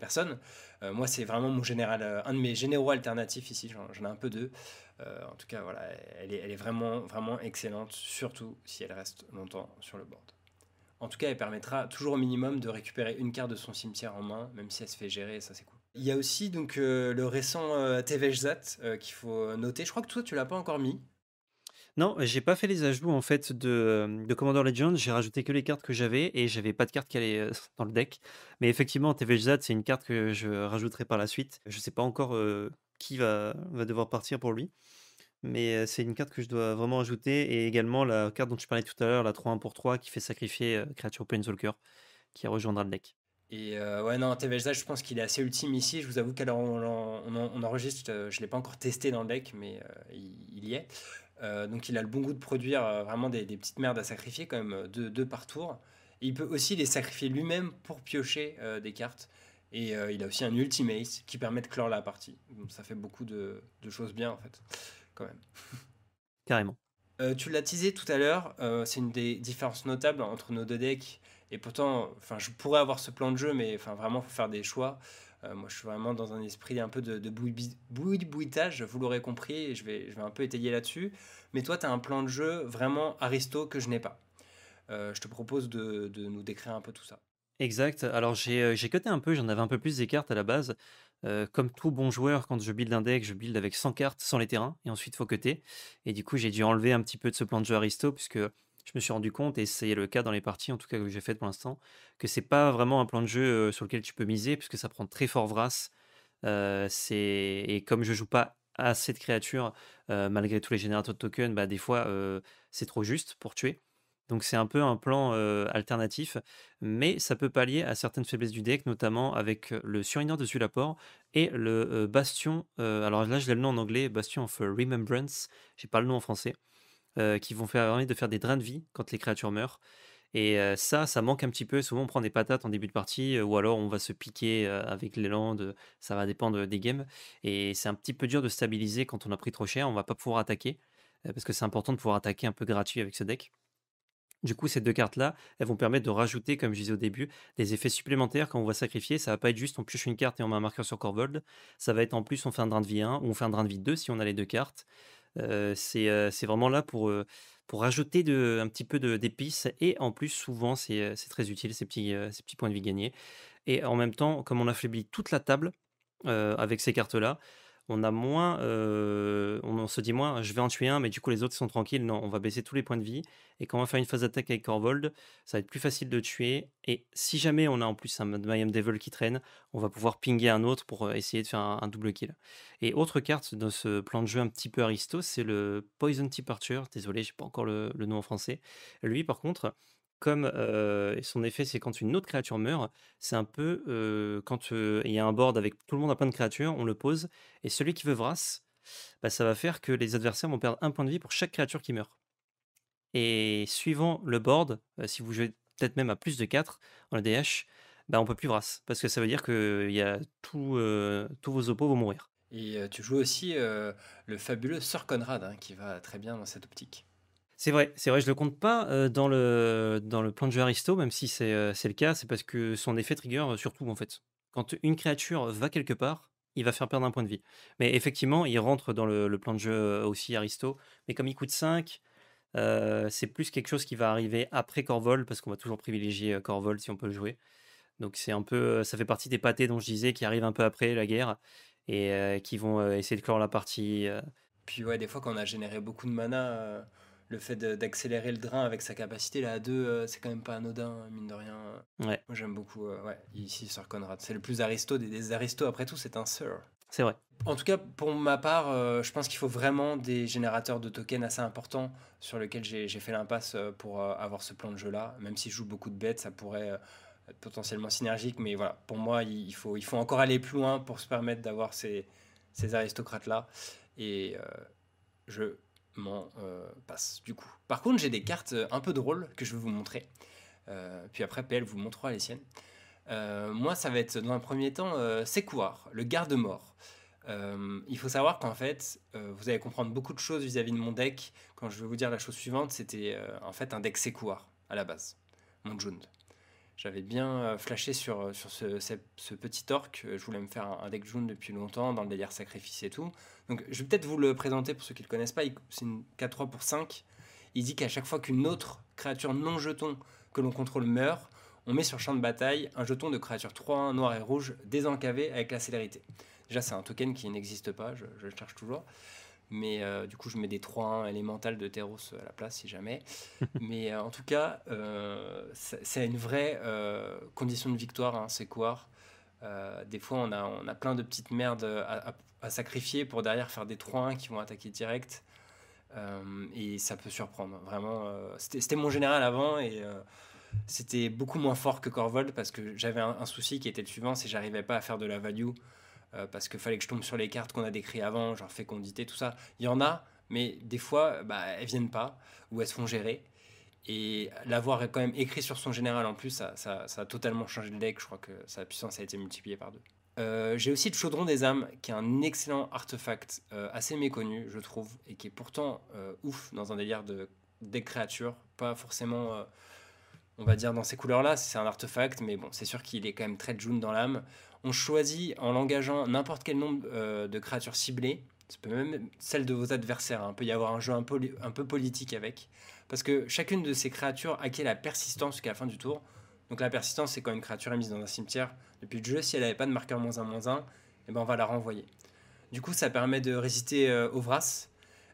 personnes. Euh, moi, c'est vraiment mon général, euh, un de mes généraux alternatifs ici. J'en ai un peu deux. en tout cas, voilà, elle est, vraiment, vraiment excellente, surtout si elle reste longtemps sur le board. En tout cas, elle permettra toujours au minimum de récupérer une carte de son cimetière en main, même si elle se fait gérer, ça c'est cool. Il y a aussi donc le récent euh, qu'il faut noter. Je crois que toi tu l'as pas encore mis. Non, j'ai pas fait les ajouts en fait de, de Commander Legends. J'ai rajouté que les cartes que j'avais et j'avais pas de cartes qui allaient euh, [laughs] dans le deck. Mais effectivement, TVZ, c'est une carte que je rajouterai par la suite. Je sais pas encore qui va, va devoir partir pour lui. Mais c'est une carte que je dois vraiment ajouter. Et également la carte dont tu parlais tout à l'heure, la 3-1 pour 3, qui fait sacrifier créature Planeswalker, qui rejoindra le deck. Et ouais, non, TVZ, je pense qu'il est assez ultime ici. Je vous avoue qu'alors on, on, enregistre, je ne l'ai pas encore testé dans le deck, mais il, y est. Euh, donc il a le bon goût de produire euh, vraiment des, petites merdes à sacrifier, quand même, deux, par tour. il peut aussi les sacrifier lui-même pour piocher euh, des cartes. Et il a aussi un ultimate qui permet de clore la partie. Donc ça fait beaucoup de, choses bien, en fait, quand même. [laughs] Carrément. tu l'as teasé tout à l'heure, c'est une des différences notables entre nos deux decks. Et pourtant, enfin, je pourrais avoir ce plan de jeu, mais enfin, vraiment, il faut faire des choix. Euh, moi, je suis vraiment dans un esprit un peu de, de bouitage, vous l'aurez compris, je vais, un peu étayer là-dessus. Mais toi, tu as un plan de jeu vraiment aristo que je n'ai pas. Euh, je te propose de, nous décrire un peu tout ça. Exact. Alors, j'ai euh, coté un peu, j'en avais un peu plus des cartes à la base. comme tout bon joueur, quand je build un deck, je build avec 100 cartes, sans les terrains, et ensuite faut cutter. Et du coup, j'ai dû enlever un petit peu de ce plan de jeu aristo, puisque je me suis rendu compte, et c'est le cas dans les parties en tout cas que j'ai faites pour l'instant, que c'est pas vraiment un plan de jeu sur lequel tu peux miser, puisque ça prend très fort Vras. c'est et comme je joue pas assez de créatures, malgré tous les générateurs de tokens, bah, des fois c'est trop juste pour tuer. Donc c'est un peu un plan alternatif, mais ça peut pallier à certaines faiblesses du deck, notamment avec le Surinor de l'apport et le Bastion. alors là, je l'ai le nom en anglais, Bastion of Remembrance. J'ai pas le nom en français. Euh, qui vont faire de faire des drains de vie quand les créatures meurent. Et euh, ça, ça manque un petit peu. Souvent, on prend des patates en début de partie, euh, ou alors on va se piquer avec l'élan. Ça va dépendre des games. Et c'est un petit peu dur de stabiliser quand on a pris trop cher. On va pas pouvoir attaquer, parce que c'est important de pouvoir attaquer un peu gratuit avec ce deck. Du coup, ces deux cartes-là, elles vont permettre de rajouter, comme je disais au début, des effets supplémentaires quand on va sacrifier. Ça va pas être juste on pioche une carte et on met un marqueur sur Corvold. Ça va être en plus on fait un drain de vie 1 ou on fait un drain de vie 2 si on a les deux cartes c'est vraiment là pour, pour rajouter un petit peu d'épices et en plus souvent c'est très utile ces petits, ces petits points de vie gagnés. Et en même temps, comme on affaiblit toute la table avec ces cartes-là, on a moins, euh, on, se dit moins, je vais en tuer un, mais du coup les autres sont tranquilles. Non, on va baisser tous les points de vie. Et quand on va faire une phase d'attaque avec Corvold, ça va être plus facile de tuer. Et si jamais on a en plus un Mayhem Devil qui traîne, on va pouvoir pinguer un autre pour euh, essayer de faire un, double kill. Et autre carte dans ce plan de jeu un petit peu aristo, c'est le Poison Departure. Désolé, j'ai pas encore le nom en français. Lui, par contre, comme son effet, c'est quand une autre créature meurt, c'est un peu quand il y a un board avec tout le monde a plein de créatures, on le pose, et celui qui veut Vras, bah, ça va faire que les adversaires vont perdre un point de vie pour chaque créature qui meurt. Et suivant le board, si vous jouez peut-être même à plus de 4 en ADH, bah, on peut plus Vras, parce que ça veut dire que y a tous vos oppos vont mourir. Et tu joues aussi le fabuleux Sir Conrad, hein, qui va très bien dans cette optique. C'est vrai, c'est vrai, je le compte pas euh, dans le, plan de jeu Aristo, même si c'est euh, le cas, c'est parce que son effet trigger, euh, surtout en fait. Quand une créature va quelque part, il va faire perdre un point de vie. Mais effectivement, il rentre dans le, le plan de jeu aussi Aristo, mais comme il coûte 5, c'est plus quelque chose qui va arriver après Corvol, parce qu'on va toujours privilégier Corvol si on peut le jouer. Donc c'est un peu, ça fait partie des pâtés dont je disais qui arrivent un peu après la guerre et qui vont essayer de clore la partie. Puis ouais, des fois quand on a généré beaucoup de mana, le fait d'accélérer le drain avec sa capacité là à 2, c'est quand même pas anodin, mine de rien. Ouais. Moi j'aime beaucoup, ouais, ici Sir Conrad. C'est le plus aristo des, des aristos, après tout c'est un Sir. C'est vrai. En tout cas, pour ma part, je pense qu'il faut vraiment des générateurs de tokens assez importants sur lesquels j'ai fait l'impasse pour avoir ce plan de jeu là. Même si je joue beaucoup de bêtes, ça pourrait potentiellement synergique, mais voilà, pour moi, il faut, il faut encore aller plus loin pour se permettre d'avoir ces, ces aristocrates-là. Et euh, je m'en euh, passe, du coup. Par contre, j'ai des cartes un peu drôles que je vais vous montrer. Euh, puis après, PL vous montrera les siennes. moi, ça va être dans un premier temps Sekouar, le garde-mort. il faut savoir qu'en fait, vous allez comprendre beaucoup de choses vis-à-vis de mon deck. Quand je vais vous dire la chose suivante, c'était en fait un deck Sekouar à la base, mon Jund. J'avais bien euh, flashé sur, euh, ce, petit orc. Euh, je voulais me faire un, deck jaune depuis longtemps, dans le délire sacrifice et tout. Donc je vais peut-être vous le présenter pour ceux qui ne le connaissent pas. C'est une 4-3 pour 5. Il dit qu'à chaque fois qu'une autre créature non jeton que l'on contrôle meurt, on met sur champ de bataille un jeton de créature 3 noir et rouge désencavé avec la célérité. Déjà, c'est un token qui n'existe pas, je, je, le cherche toujours. Mais euh, du coup, je mets des 3-1 élémentales de Terros à la place si jamais. [laughs] Mais euh, en tout cas, euh, c'est une vraie condition de victoire, hein, c'est quoi Des fois, on a, on a plein de petites merdes à, sacrifier pour derrière faire des 3-1 qui vont attaquer direct. et ça peut surprendre. Vraiment, c'était mon général avant et c'était beaucoup moins fort que Corvold parce que j'avais un, un, souci qui était le suivant c'est que j'arrivais pas à faire de la value euh, parce qu'il fallait que je tombe sur les cartes qu'on a décrites avant, genre fécondité, tout ça. Il y en a, mais des fois, bah, elles viennent pas, ou elles se font gérer. Et l'avoir quand même écrit sur son général en plus, ça, ça, a totalement changé le deck. Je crois que sa puissance a été multipliée par deux. Euh, j'ai aussi le Chaudron des âmes, qui est un excellent artefact euh, assez méconnu, je trouve, et qui est pourtant ouf dans un délire de des créatures, pas forcément, on va dire, dans ces couleurs-là. C'est un artefact, mais bon, c'est sûr qu'il est quand même très jaune dans l'âme on choisit en l'engageant n'importe quel nombre euh, de créatures ciblées, ça peut même celle de vos adversaires, il hein. peut y avoir un jeu un peu, politique avec, parce que chacune de ces créatures acquiert la persistance jusqu'à la fin du tour. Donc la persistance, c'est quand une créature est mise dans un cimetière depuis le jeu, si elle n'avait pas de marqueur moins 1, moins 1, eh ben on va la renvoyer. Du coup, ça permet de résister euh, au Vras,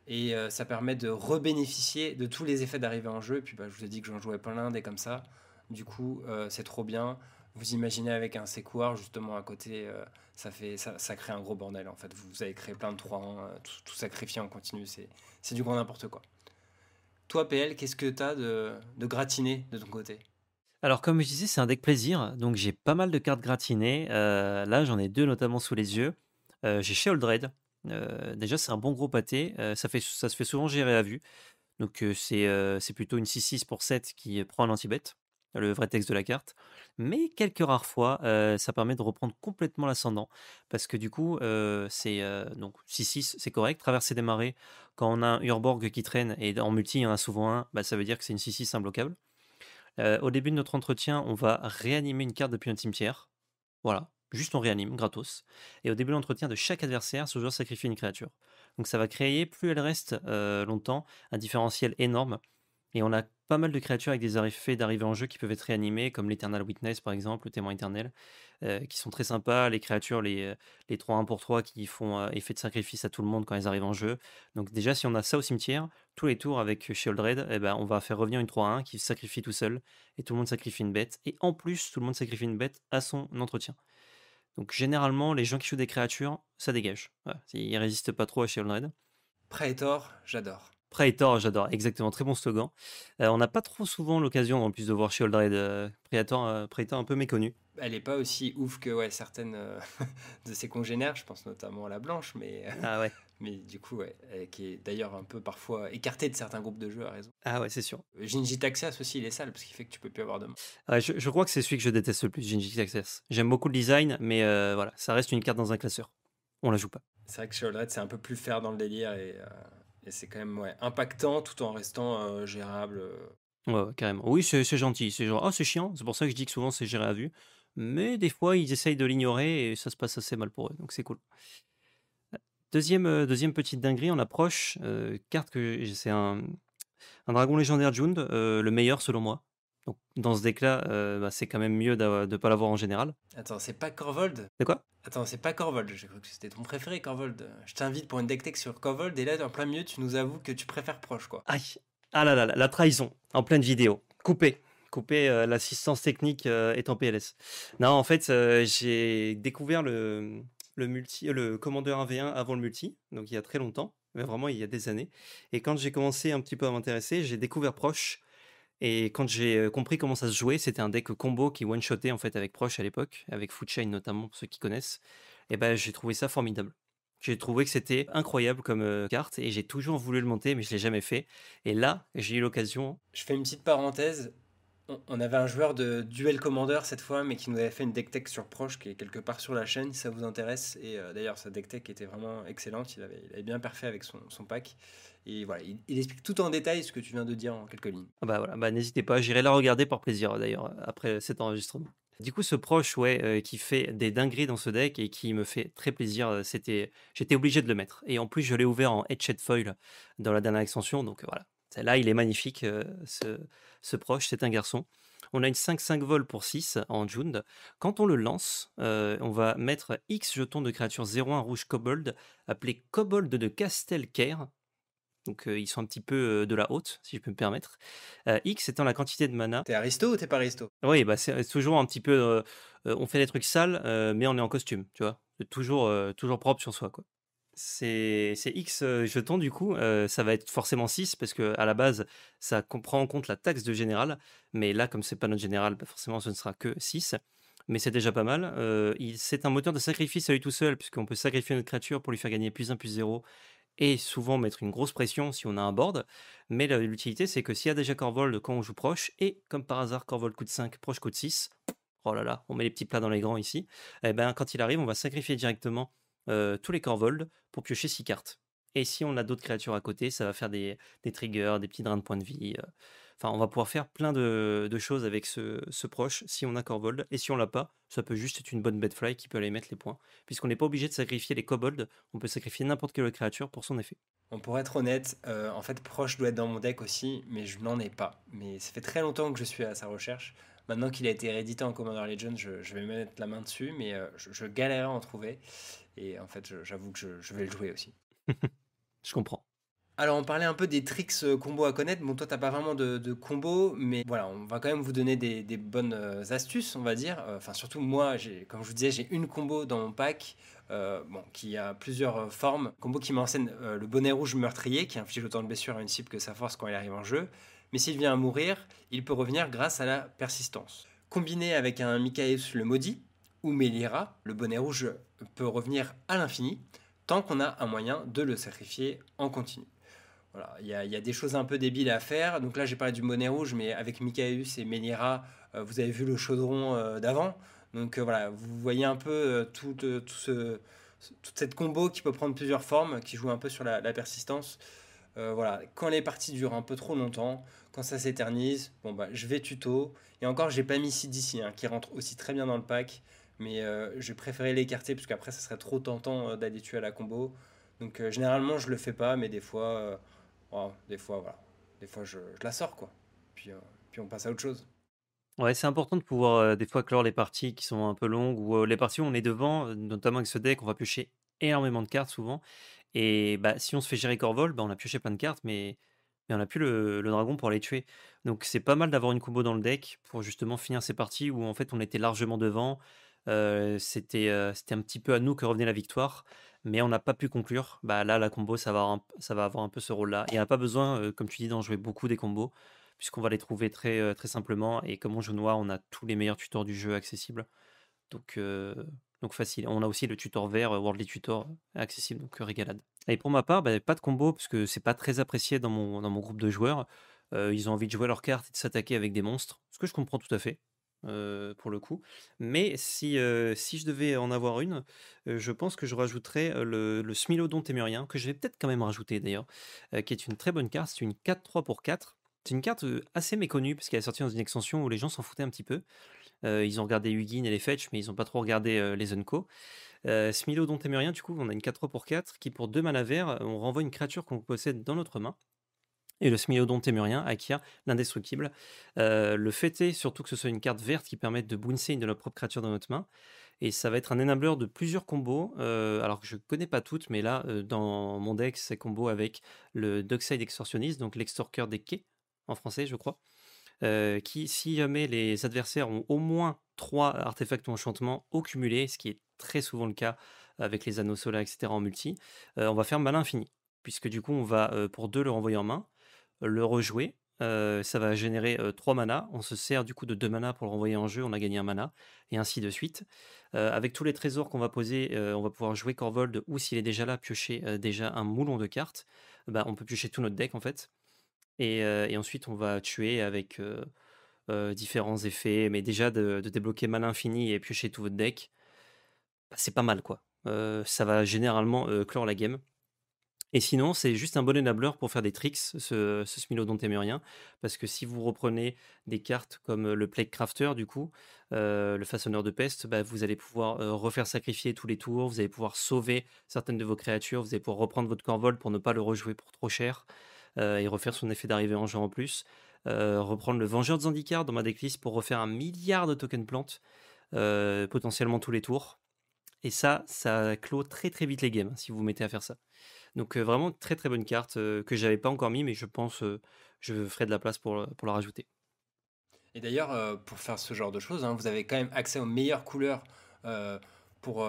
et euh, ça permet de rebénéficier de tous les effets d'arrivée en jeu. Puis bah, je vous ai dit que j'en jouais plein des comme ça. Du coup, c'est trop bien. Vous imaginez avec un séquoir justement à côté, euh, ça, fait, ça, crée un gros bordel en fait. Vous, avez créé plein de 3 euh, tout, sacrifié en continu, c'est du grand n'importe quoi. Toi, PL, qu'est-ce que tu as de, gratiné de ton côté? Alors, comme je disais, c'est un deck plaisir, donc j'ai pas mal de cartes gratinées. Euh, là, j'en ai deux notamment sous les yeux. j'ai Sheoldred. déjà, c'est un bon gros pâté. ça, ça se fait souvent gérer à vue. Donc, c'est plutôt une 6-6 pour 7 qui prend un anti-bet le vrai texte de la carte. Mais quelques rares fois, ça permet de reprendre complètement l'ascendant. Parce que du coup, c'est donc 6-6, c'est correct. Traverser des marées, quand on a un Urborg qui traîne, et en multi, il y en a souvent un, bah, ça veut dire que c'est une 6-6 imbloquable. au début de notre entretien, on va réanimer une carte depuis un cimetière. Voilà, juste on réanime, gratos. Et au début de l'entretien de chaque adversaire, ce joueur sacrifie une créature. Donc ça va créer, plus elle reste longtemps, un différentiel énorme. Et on a pas mal de créatures avec des effets d'arrivée en jeu qui peuvent être réanimées, comme l'Eternal Witness par exemple, le témoin éternel, euh, qui sont très sympas. Les créatures, les, euh, les 3 1 pour 3 qui font euh, effet de sacrifice à tout le monde quand elles arrivent en jeu. Donc déjà, si on a ça au cimetière, tous les tours avec Shieldred, eh ben, on va faire revenir une 3-1 qui sacrifie tout seul, et tout le monde sacrifie une bête. Et en plus, tout le monde sacrifie une bête à son entretien. Donc généralement, les gens qui jouent des créatures, ça dégage. Ils ils résistent pas trop à Shieldred. Praetor, j'adore. Praetor, j'adore, exactement, très bon slogan. Euh, on n'a pas trop souvent l'occasion en plus de voir Shieldred euh, Praetor, euh, Praetor un peu méconnu. Elle n'est pas aussi ouf que ouais, certaines euh, [laughs] de ses congénères, je pense notamment à la Blanche, mais, ah ouais. [laughs] mais du coup, ouais, qui est d'ailleurs un peu parfois écartée de certains groupes de jeux, à raison. Ah ouais, c'est sûr. Jinji Taxias aussi, il est sale parce qu'il fait que tu peux plus avoir de main. je, je, crois que c'est celui que je déteste le plus, Jinji Taxias. J'aime beaucoup le design, mais voilà, ça reste une carte dans un classeur. On la joue pas. C'est vrai que Shieldred, c'est un peu plus faire dans le délire et Et c'est quand même ouais, impactant tout en restant euh, gérable. euh. Ouais, carrément. Oui, c'est gentil. C'est genre, ah, c'est chiant. C'est pour ça que je dis que souvent c'est géré à vue. Mais des fois, ils essayent de l'ignorer et ça se passe assez mal pour eux. Donc c'est cool. Deuxième, euh, deuxième petite dinguerie en approche, carte que c'est un, un dragon légendaire Jund, le meilleur selon moi. Donc dans ce deck-là, euh, bah, c'est quand même mieux de ne pas l'avoir en général. Attends, c'est pas Corvold? C'est quoi? Attends, c'est pas Corvold. J'ai cru que c'était ton préféré, Corvold. Je t'invite pour une deck tech sur Corvold et là, en plein milieu, tu nous avoues que tu préfères proche, quoi. Aïe. Ah là là, la trahison en pleine vidéo. Coupé. Coupé, euh, l'assistance technique euh, est en PLS. Non, en fait, euh, j'ai découvert le, le, multi, le commandeur 1v1 avant le multi, donc il y a très longtemps, mais vraiment il y a des années. Et quand j'ai commencé un petit peu à m'intéresser, j'ai découvert Proche. Et quand j'ai compris comment ça se jouait, c'était un deck combo qui one-shotait en fait avec Proche à l'époque, avec Foodchain notamment, pour ceux qui connaissent. Et ben j'ai trouvé ça formidable. J'ai trouvé que c'était incroyable comme carte et j'ai toujours voulu le monter, mais je l'ai jamais fait. Et là, j'ai eu l'occasion. Je fais une petite parenthèse. On- avait un joueur de Duel Commander cette fois, mais qui nous avait fait une deck tech sur Proche, qui est quelque part sur la chaîne, si ça vous intéresse. Et d'ailleurs, sa deck tech était vraiment excellente. Il avait, bien parfait avec son pack. Et voilà, il, explique tout en détail ce que tu viens de dire en quelques lignes. Ah bah voilà, bah n'hésitez pas, j'irai la regarder par plaisir d'ailleurs après cet enregistrement. Du coup, ce proche, ouais, euh, qui fait des dingueries dans ce deck et qui me fait très plaisir, euh, c'était, j'étais obligé de le mettre. Et en plus, je l'ai ouvert en headshot foil dans la dernière extension, donc euh, voilà. Là, il est magnifique, euh, ce, proche, c'est un garçon. On a une 5-5 vol pour 6 en Jund. Quand on le lance, euh, on va mettre X jetons de créature 0-1 rouge kobold, appelé kobold de Castelcaire. Donc euh, ils sont un petit peu euh, de la haute, si je peux me permettre. Euh, X étant la quantité de mana. T'es Aristo ou t'es pas Aristo? Oui, bah c'est toujours un petit peu. on fait des trucs sales, mais on est en costume, tu vois. Toujours, toujours propre sur soi, quoi. C'est X jetons, du coup. ça va être forcément 6, parce que à la base, ça prend en compte la taxe de général. Mais là, comme c'est pas notre général, bah, forcément, ce ne sera que 6. Mais c'est déjà pas mal. Euh, c'est un moteur de sacrifice à lui tout seul, puisqu'on peut sacrifier notre créature pour lui faire gagner plus 1, plus 0 et souvent mettre une grosse pression si on a un board. Mais l'utilité, c'est que s'il y a déjà Corvold quand on joue proche, et comme par hasard, Corvold coûte 5, proche coûte 6, oh là là, on met les petits plats dans les grands ici, et ben quand il arrive, on va sacrifier directement euh, tous les Corvold pour piocher 6 cartes. Et si on a d'autres créatures à côté, ça va faire des, des triggers, des petits drains de points de vie. euh. Enfin, on va pouvoir faire plein de, de choses avec ce, ce proche si on a Corvold. Et si on l'a pas, ça peut juste être une bonne bedfly qui peut aller mettre les points. Puisqu'on n'est pas obligé de sacrifier les kobolds, on peut sacrifier n'importe quelle créature pour son effet. Bon, pour être honnête, euh, en fait, Proche doit être dans mon deck aussi, mais je n'en ai pas. Mais ça fait très longtemps que je suis à sa recherche. Maintenant qu'il a été réédité en Commander Legends, je, je vais mettre la main dessus, mais euh, je, je galérais à en trouver. Et en fait, j'avoue que je, je vais le jouer aussi. [laughs] Je comprends. Alors, on parlait un peu des tricks euh, combos à connaître. Bon, toi, t'as pas vraiment de, combos, mais voilà, on va quand même vous donner des, bonnes euh, astuces, on va dire. Euh, Enfin, surtout moi, comme je vous disais, j'ai une combo dans mon pack, qui a plusieurs formes. Combo qui m'enseigne euh, le bonnet rouge meurtrier, qui inflige autant de blessures à une cible que sa force quand il arrive en jeu. Mais s'il vient à mourir, il peut revenir grâce à la persistance. Combiné avec un Micaeus le maudit, ou Melira, le bonnet rouge peut revenir à l'infini, tant qu'on a un moyen de le sacrifier en continu. Il y, a- des choses un peu débiles à faire. Donc là, j'ai parlé du bonnet rouge, mais avec Micaeus et Melira, euh, vous avez vu le chaudron euh, d'avant. Donc euh, voilà, vous voyez un peu tout, tout ce, toute cette combo qui peut prendre plusieurs formes, qui joue un peu sur la, persistance. Voilà, quand les parties durent un peu trop longtemps, quand ça s'éternise, bon bah je vais tuto. Et encore, j'ai pas mis CDC hein, qui rentre aussi très bien dans le pack, mais j'ai préféré l'écarter parce qu'après ça serait trop tentant d'aller tuer à la combo. Donc généralement je le fais pas, mais des fois, oh, des fois voilà, des fois je, la sors quoi. Puis, euh, puis on passe à autre chose. Ouais, c'est important de pouvoir euh, des fois clore les parties qui sont un peu longues ou euh, les parties où on est devant, notamment avec ce deck, on va piocher énormément de cartes souvent. Et bah, si on se fait gérer Corvol, bah, on a pioché plein de cartes, mais, mais on n'a plus le, le dragon pour les tuer. Donc c'est pas mal d'avoir une combo dans le deck pour justement finir ces parties où en fait on était largement devant. C'était un petit peu à nous que revenait la victoire, mais on n'a pas pu conclure. Bah, là, la combo, ça va, avoir un- ça va avoir un peu ce rôle-là. Et on n'a pas besoin, comme tu dis, d'en jouer beaucoup des combos puisqu'on va les trouver très, très simplement. Et comme on joue noir, on a tous les meilleurs tutors du jeu accessibles. Donc, donc facile. On a aussi le tutor vert, Worldly Tutor, accessible, donc régalade. Et pour ma part, bah, pas de combo, parce que c'est pas très apprécié dans mon, dans mon groupe de joueurs. Ils ont envie de jouer leurs cartes et de s'attaquer avec des monstres, ce que je comprends tout à fait. Pour le coup. Mais si, si je devais en avoir une, je pense que je rajouterais le, Smilodon témurien, que je vais peut-être quand même rajouter d'ailleurs, qui est une très bonne carte. C'est une 4-3 pour 4. C'est une carte assez méconnue, parce qu'elle est sortie dans une extension où les gens s'en foutaient un petit peu. ils ont regardé Hugin et les Fetch, mais ils n'ont pas trop regardé les Unco. Smilodon témurien, du coup, on a une 4-3 pour 4 qui, pour 2 mana verts, on renvoie une créature qu'on possède dans notre main. Et le Smilodon témurien acquiert l'indestructible. le fait est surtout que ce soit une carte verte qui permette de bouncer une de nos propres créatures dans notre main. Et ça va être un enabler de plusieurs combos, alors que je ne connais pas toutes, mais là, dans mon deck, c'est combo avec le Dockside Extortionist, donc l'extorqueur des quais, en français, je crois. qui, si jamais les adversaires ont au moins 3 artefacts ou enchantements au cumulé, ce qui est très souvent le cas avec les anneaux solaires, etc. en multi, on va faire malin infini. Puisque du coup, on va pour 2 le renvoyer en main le rejouer. ça va générer 3 mana. On se sert du coup de 2 mana pour le renvoyer en jeu. On a gagné un mana. Et ainsi de suite. avec tous les trésors qu'on va poser, on va pouvoir jouer Corvold ou s'il est déjà là, piocher déjà un moulon de cartes. Bah, on peut piocher tout notre deck en fait. Et, ensuite, on va tuer avec différents effets. Mais déjà, de, débloquer mana infini et piocher tout votre deck, bah, c'est pas mal quoi. ça va généralement clore la game. Et sinon, c'est juste un bon enabler pour faire des tricks, ce, ce Smilodon témurien. Parce que si vous reprenez des cartes comme le Plague Crafter, du coup, le façonneur de peste, bah, vous allez pouvoir refaire sacrifier tous les tours, vous allez pouvoir sauver certaines de vos créatures, vous allez pouvoir reprendre votre Corvol pour ne pas le rejouer pour trop cher et refaire son effet d'arrivée en jeu en plus. reprendre le Vengeur de Zandikar dans ma decklist pour refaire un milliard de tokens plantes, potentiellement tous les tours. Et ça, ça clôt très très vite les games si vous vous mettez à faire ça. Donc vraiment très très bonne carte que j'avais pas encore mis, mais je pense je ferai de la place pour, pour la rajouter. Et d'ailleurs, pour faire ce genre de choses, hein, vous avez quand même accès aux meilleures couleurs pour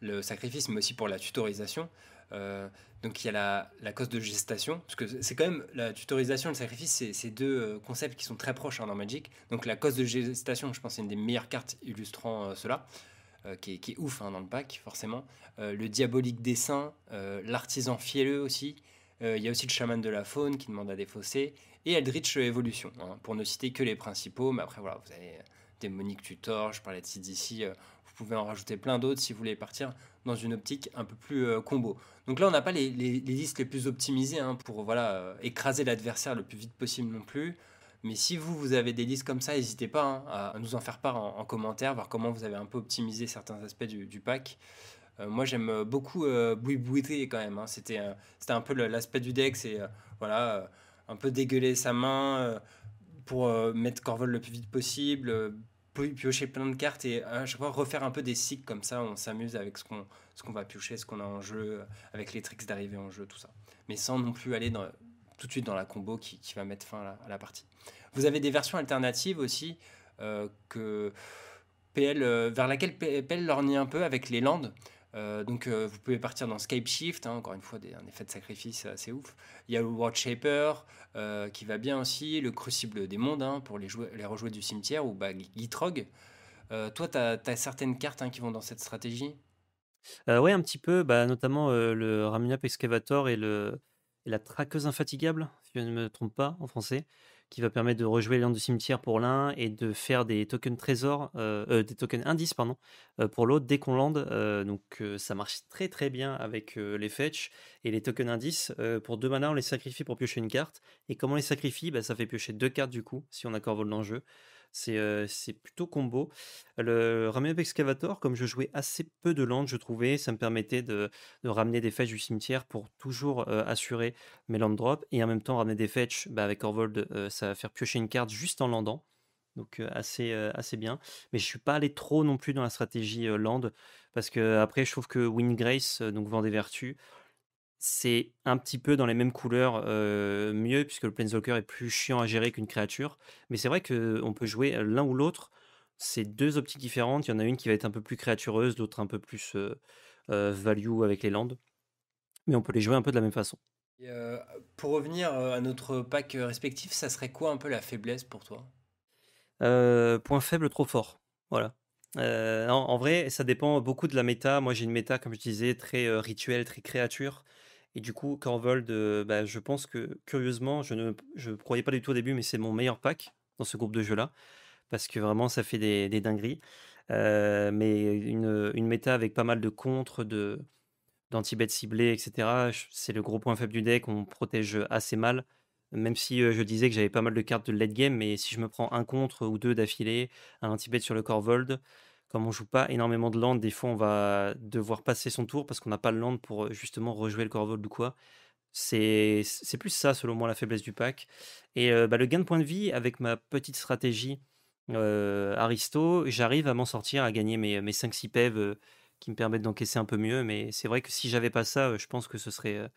le sacrifice, mais aussi pour la tutorisation. donc il y a la, la cause de gestation, parce que c'est quand même la tutorisation et le sacrifice, c'est deux concepts qui sont très proches hein, dans Magic. Donc la cause de gestation, je pense, c'est une des meilleures cartes illustrant cela. Euh, qui, est, ouf hein, dans le pack, forcément. Euh, le diabolique dessin, euh, l'artisan fielleux aussi. Il y a aussi le chaman de la faune qui demande à défausser. Et Eldritch Evolution, hein, pour ne citer que les principaux. Mais après, voilà, vous avez Démonique Tutor, je parlais de CDC. vous pouvez en rajouter plein d'autres si vous voulez partir dans une optique un peu plus combo. Donc là, on n'a pas les, listes les plus optimisées hein, pour voilà, écraser l'adversaire le plus vite possible non plus. Mais si vous, vous avez des listes comme ça, n'hésitez pas hein, à nous en faire part en, commentaire, voir comment vous avez un peu optimisé certains aspects du, pack. Euh, moi, j'aime beaucoup euh, quand même. Hein. C'était un peu l'aspect du deck, c'est euh, voilà, euh, un peu dégueuler sa main pour mettre Corvol le plus vite possible, piocher plein de cartes et à chaque fois refaire un peu des cycles comme ça. On s'amuse avec ce qu'on qu'on va piocher, ce qu'on a en jeu, avec les tricks d'arrivée en jeu, tout ça. Mais sans non plus aller dans, tout de suite dans la combo qui, va mettre fin à la, partie. Vous avez des versions alternatives aussi euh, que PL, euh, vers laquelle PL lorgne un peu avec les landes. Euh, donc vous pouvez partir dans Skype Shift, hein, encore une fois un effet de sacrifice assez ouf. Il y a le World Shaper qui va bien aussi, le Crucible des Mondes hein, pour les, les rejouer du cimetière ou bah, Gitrog. toi, tu as, certaines cartes hein, qui vont dans cette stratégie? Oui, un petit peu, bah, notamment le Ramunap Excavator et le, la traqueuse infatigable, si je ne me trompe pas en français, qui va permettre de rejouer les du cimetière pour l'un et de faire des tokens trésors, euh, euh, des tokens indices euh, pour l'autre dès qu'on lande. donc ça marche très très bien avec les fetch et les tokens indices. pour deux mana, on les sacrifie pour piocher une carte. Et comment on les sacrifie? Bah, Ça fait piocher deux cartes du coup, si on a Corvol dans le jeu. C'est plutôt combo. Le Up Excavator, comme je jouais assez peu de land, je trouvais, ça me permettait de, ramener des fetch du cimetière pour toujours assurer mes land drops et en même temps ramener des fetch bah, avec Orvold, ça va faire piocher une carte juste en landant. Donc assez, assez bien. Mais je suis pas allé trop non plus dans la stratégie land parce que après je trouve que Wind Grace, donc Vent des Vertus, c'est un petit peu dans les mêmes couleurs, mieux, puisque le Planeswalker est plus chiant à gérer qu'une créature. Mais c'est vrai qu'on peut jouer l'un ou l'autre. C'est deux optiques différentes. Il y en a une qui va être un peu plus créatureuse, l'autre un peu plus value avec les landes. Mais on peut les jouer un peu de la même façon. pour revenir à notre pack respectif, ça serait quoi un peu la faiblesse pour toi? Point faible, trop fort. Voilà. en, vrai, ça dépend beaucoup de la méta. Moi, j'ai une méta, comme je disais, très rituelle, très créature. Et du coup, Corvold, bah, je pense que curieusement, je ne je croyais pas du tout au début, mais c'est mon meilleur pack dans ce groupe de jeux-là. parce que vraiment ça fait des, des dingueries. Euh, mais une, une méta avec pas mal de contres, de, d'anti-bet ciblés, etc. C'est le gros point faible du deck, on protège assez mal. Même si euh, je disais que j'avais pas mal de cartes de late game, mais si je me prends un contre ou deux d'affilée, un anti-bet sur le Corvold, comme on joue pas énormément de land, des fois on va devoir passer son tour parce qu'on n'a pas le land pour justement rejouer le Corvold ou quoi. C'est plus ça, selon moi, la faiblesse du pack. Et bah, le gain de points de vie, avec ma petite stratégie Aristo, j'arrive à m'en sortir, à gagner mes, mes 5-6 PEV qui me permettent d'encaisser un peu mieux. Mais c'est vrai que si j'avais pas ça, je pense que ce serait,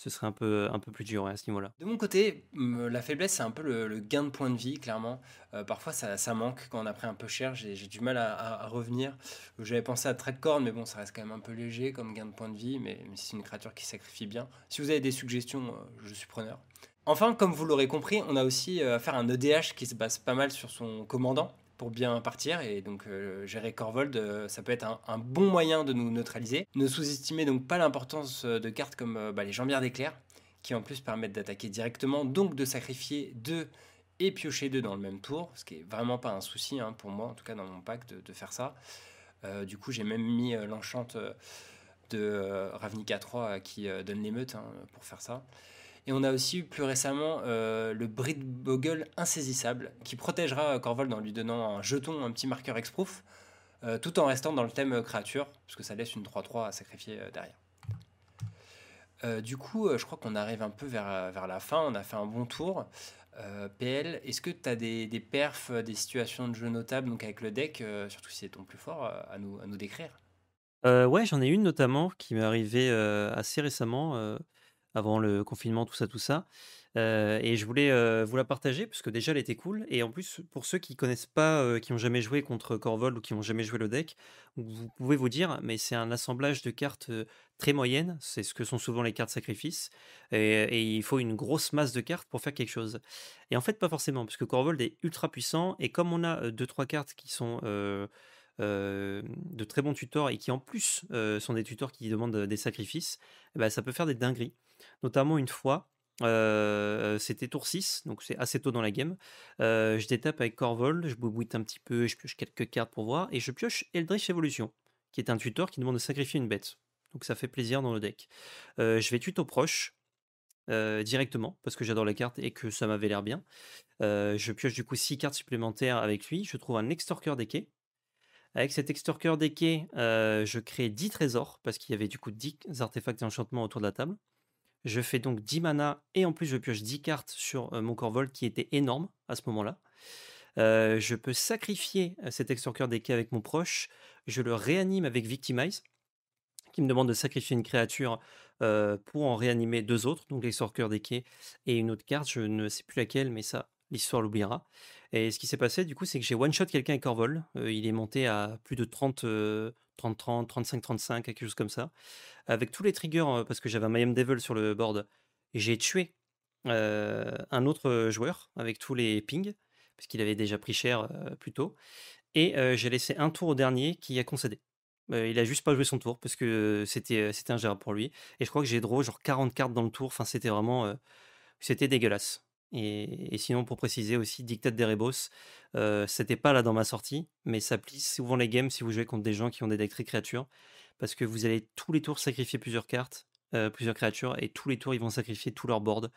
ce serait un peu, un peu plus dur à ce niveau-là. De mon côté, la faiblesse, c'est un peu le, gain de points de vie, clairement. parfois, ça, ça, manque quand on a pris un peu cher. J'ai du mal à, revenir. J'avais pensé à Trackcorn, mais bon, ça reste quand même un peu léger comme gain de points de vie. Mais, mais c'est une créature qui sacrifie bien. Si vous avez des suggestions, je suis preneur. Enfin, comme vous l'aurez compris, on a aussi à faire un EDH qui se base pas mal sur son commandant pour bien partir. Et donc, euh, gérer Corvold, euh, ça peut être un, bon moyen de nous neutraliser. Ne sous-estimez donc pas l'importance euh, de cartes comme bah, les jambières d'éclair, qui en plus permettent d'attaquer directement, donc de sacrifier deux et piocher deux dans le même tour, ce qui est vraiment pas un souci hein, pour moi, en tout cas dans mon pack, de, faire ça. du coup, j'ai même mis l'enchante de Ravnica 3 qui donne l'émeute hein, pour faire ça. Et on a aussi eu plus récemment euh, le Brit Bogle insaisissable, qui protégera Corvold en lui donnant un jeton, un petit marqueur exproof, euh, tout en restant dans le thème créature, parce que ça laisse une 3-3 à sacrifier euh, derrière. du coup, je crois qu'on arrive un peu vers, vers la fin, on a fait un bon tour. PL, est-ce que tu as des, des, perfs, des situations de jeu notables donc avec le deck, surtout si c'est ton plus fort, à, nous, à nous décrire? Ouais, j'en ai une notamment qui m'est arrivée assez récemment avant le confinement, tout ça, tout ça. et je voulais vous la partager parce que déjà elle était cool. Et en plus, pour ceux qui connaissent pas, qui ont jamais joué contre Corvol ou qui ont jamais joué le deck, vous pouvez vous dire, mais c'est un assemblage de cartes très moyennes. C'est ce que sont souvent les cartes sacrifices. Et, il faut une grosse masse de cartes pour faire quelque chose. Et en fait, pas forcément, parce que Corvold est ultra puissant. Et comme on a deux trois cartes qui sont de très bons tutors et qui en plus sont des tutors qui demandent des sacrifices, eh ben, ça peut faire des dingueries. Notamment une fois, c'était tour 6, donc c'est assez tôt dans la game. je détape avec Corvol, je boubouite un petit peu, je pioche quelques cartes pour voir, et je pioche Eldritch Evolution, qui est un tutor qui demande de sacrifier une bête. Donc ça fait plaisir dans le deck. je vais tuto proche. directement parce que j'adore la carte et que ça m'avait l'air bien. je pioche du coup 6 cartes supplémentaires avec lui. Je trouve un extorqueur des quais. Avec cet extorqueur des quais, je crée 10 trésors parce qu'il y avait du coup 10 artefacts et enchantements autour de la table. Je fais donc 10 mana et en plus je pioche 10 cartes sur mon Corvol qui était énorme à ce moment-là. je peux sacrifier cet extorqueur des quais avec mon proche. Je le réanime avec Victimize, qui me demande de sacrifier une créature pour en réanimer deux autres, donc l'extorqueur des quais et une autre carte. Je ne sais plus laquelle, mais ça, l'histoire l'oubliera. Et ce qui s'est passé, du coup, c'est que j'ai one-shot quelqu'un avec Corvol. il est monté à plus de 30, 30, 30, 35, 35, quelque chose comme ça. Avec tous les triggers, parce que j'avais un Mayhem Devil sur le board, j'ai tué un autre joueur avec tous les pings, parce qu'il avait déjà pris cher plus tôt. Et j'ai laissé un tour au dernier qui a concédé. il a juste pas joué son tour parce que c'était c'était ingérable pour lui. Et je crois que j'ai draw genre 40 cartes dans le tour. Enfin, c'était vraiment. c'était dégueulasse. Et, sinon, pour préciser aussi, Dictate d'Erebos, euh, c'était pas là dans ma sortie, mais ça plie souvent les games si vous jouez contre des gens qui ont des decks très créatures, parce que vous allez tous les tours sacrifier plusieurs cartes, euh, plusieurs créatures, et tous les tours ils vont sacrifier tout leur board.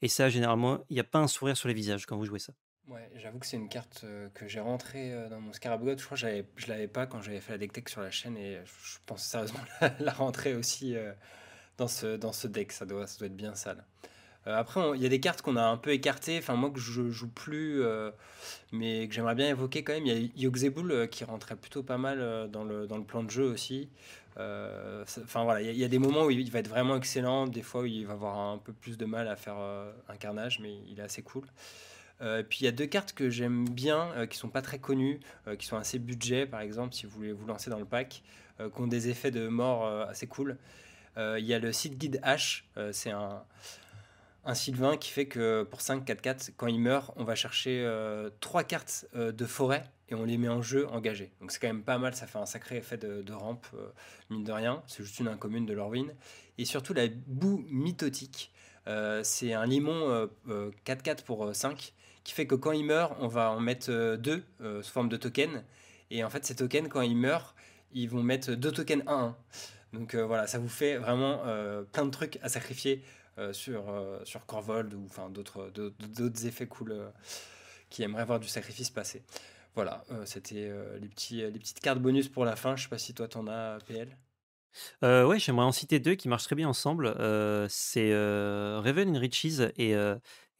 Et ça, généralement, il n'y a pas un sourire sur les visages quand vous jouez ça. Ouais, j'avoue que c'est une carte euh, que j'ai rentrée dans mon Scarab Je crois que je l'avais pas quand j'avais fait la deck tech sur la chaîne et je pense sérieusement [laughs] la, rentrer aussi dans, ce, dans ce deck. Ça doit, ça doit être bien sale. Euh, après, il y a des cartes qu'on a un peu écartées, enfin moi que je joue plus, euh, mais que j'aimerais bien évoquer quand même. Il y a Yogzebul euh, qui rentrait plutôt pas mal dans le, plan de jeu aussi. Enfin voilà, il y, a des moments où il va être vraiment excellent, des fois où il va avoir un peu plus de mal à faire un carnage, mais il est assez cool. Euh, puis il y a deux cartes que j'aime bien, qui sont pas très connues, qui sont assez budget par exemple, si vous voulez vous lancer dans le pack, qui ont des effets de mort assez cool. Il y a le Seed Guide H, c'est un, un Sylvain qui fait que pour 5, 4, 4, quand il meurt, on va chercher euh, trois cartes euh, de forêt et on les met en jeu engagées. Donc c'est quand même pas mal, ça fait un sacré effet de, rampe, euh, mine de rien. C'est juste une incommune de l'Orwin. Et surtout la boue mitotique. c'est un limon 4-4 pour 5 qui fait que quand il meurt, on va en mettre deux sous forme de tokens. Et en fait, ces tokens, quand ils meurent, ils vont mettre deux tokens 1-1. Donc voilà, ça vous fait vraiment plein de trucs à sacrifier sur, sur Corvold ou enfin d'autres effets cool qui aimeraient voir du sacrifice passer. Voilà, c'était les, petits, les petites cartes bonus pour la fin. Je sais pas si toi t'en as, PL. Euh, ouais, j'aimerais en citer deux qui marchent très bien ensemble. c'est Raven in Riches et,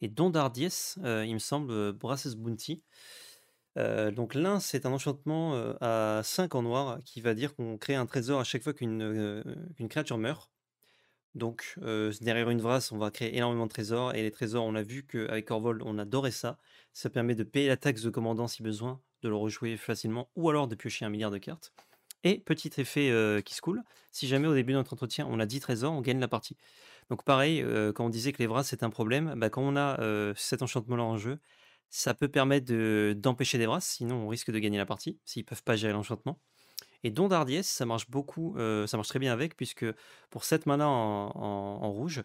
et Don Dardies, il me semble, Brasses Bounty. donc l'un, c'est un enchantement à 5 en noir qui va dire qu'on crée un trésor à chaque fois qu'une créature meurt. Donc derrière une vrasse, on va créer énormément de trésors. Et les trésors, on a vu qu'avec Orvol, on adorait ça. Ça permet de payer la taxe de commandant si besoin, de le rejouer facilement, ou alors de piocher un milliard de cartes. Et petit effet qui se coule, si jamais au début de notre entretien on a 10 trésors, on gagne la partie. Donc pareil, quand on disait que les vras c'est un problème, bah, quand on a cet enchantement-là en jeu, ça peut permettre d'empêcher des vras, sinon on risque de gagner la partie, s'ils peuvent pas gérer l'enchantement. Et Don d'Ardiès, ça marche beaucoup, ça marche très bien avec, puisque pour 7 mana en rouge,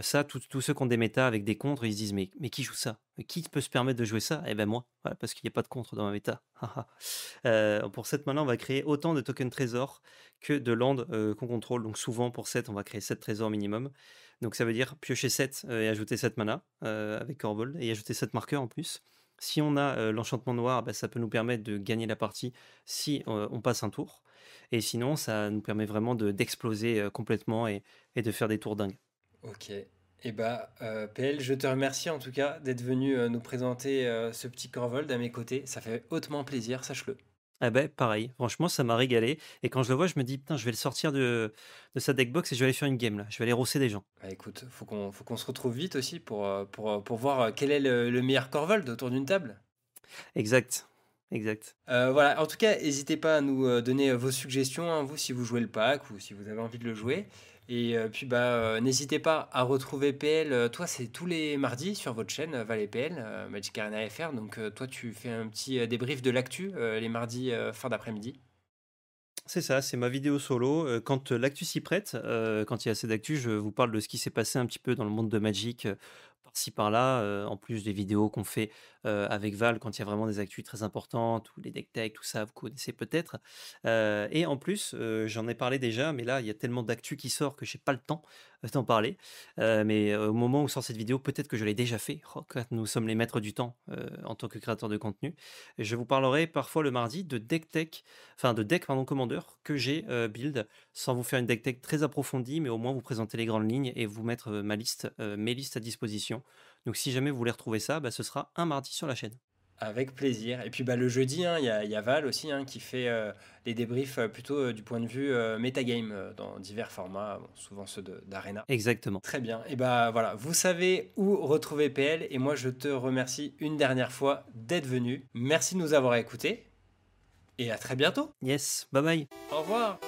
ça, tous ceux qui ont des méta avec des contres, ils se disent mais, qui joue ça? Qui peut se permettre de jouer ça? Eh ben moi, parce qu'il n'y a pas de contre dans ma méta. [laughs] pour 7 mana, on va créer autant de tokens trésors que de land qu'on contrôle. Donc souvent pour 7, on va créer 7 trésors minimum. Donc ça veut dire piocher 7 et ajouter 7 mana avec Corvol et ajouter 7 marqueurs en plus. Si on a l'enchantement noir, bah, ça peut nous permettre de gagner la partie si on passe un tour. Et sinon, ça nous permet vraiment d'exploser complètement et, de faire des tours dingues. Ok. Et eh bah, PL, je te remercie en tout cas d'être venu nous présenter ce petit Corvold à mes côtés. Ça fait hautement plaisir, sache-le. Ah ben pareil, franchement ça m'a régalé. Et quand je le vois, je me dis, putain, je vais le sortir de, de sa deckbox et je vais aller faire une game là. Je vais aller rosser des gens. Bah écoute, faut qu'on faut qu'on se retrouve vite aussi pour, pour, pour voir quel est le, le meilleur Corvold autour d'une table. Exact. Exact. voilà, en tout cas, n'hésitez pas à nous donner vos suggestions, hein, vous, si vous jouez le pack ou si vous avez envie de le jouer. Et euh, puis, bah, euh, n'hésitez pas à retrouver PL. Euh, toi, c'est tous les mardis sur votre chaîne Valais PL, Magic Arena FR. Donc, toi, tu fais un petit débrief de l'actu les mardis fin d'après-midi. C'est ça, c'est ma vidéo solo. Quand l'actu s'y prête, quand il y a assez d'actu, je vous parle de ce qui s'est passé un petit peu dans le monde de Magic par-ci par-là, en plus des vidéos qu'on fait avec Val quand il y a vraiment des actus très importantes, ou les deck tech, tout ça, vous connaissez peut-être. et en plus, j'en ai parlé déjà, mais là, il y a tellement d'actu qui sort que j'ai pas le temps d'en parler. mais au moment où sort cette vidéo, peut-être que je l'ai déjà fait. Oh, nous sommes les maîtres du temps en tant que créateur de contenu. Je vous parlerai parfois le mardi de deck tech, enfin de deck pardon commandeur que j'ai build, sans vous faire une deck tech très approfondie, mais au moins vous présenter les grandes lignes et vous mettre ma liste, mes listes à disposition. Donc si jamais vous voulez retrouver ça, bah, ce sera un mardi sur la chaîne. Avec plaisir. Et puis bah, le jeudi, hein, il y, a Val aussi hein, qui fait euh, les débriefs euh, plutôt euh, du point de vue metagame dans divers formats, souvent ceux d'Arena. Exactement. Très bien. Et bah voilà, vous savez où retrouver PL. Et moi, je te remercie une dernière fois d'être venu. Merci de nous avoir écoutés. Et à très bientôt. Yes, bye bye. Au revoir.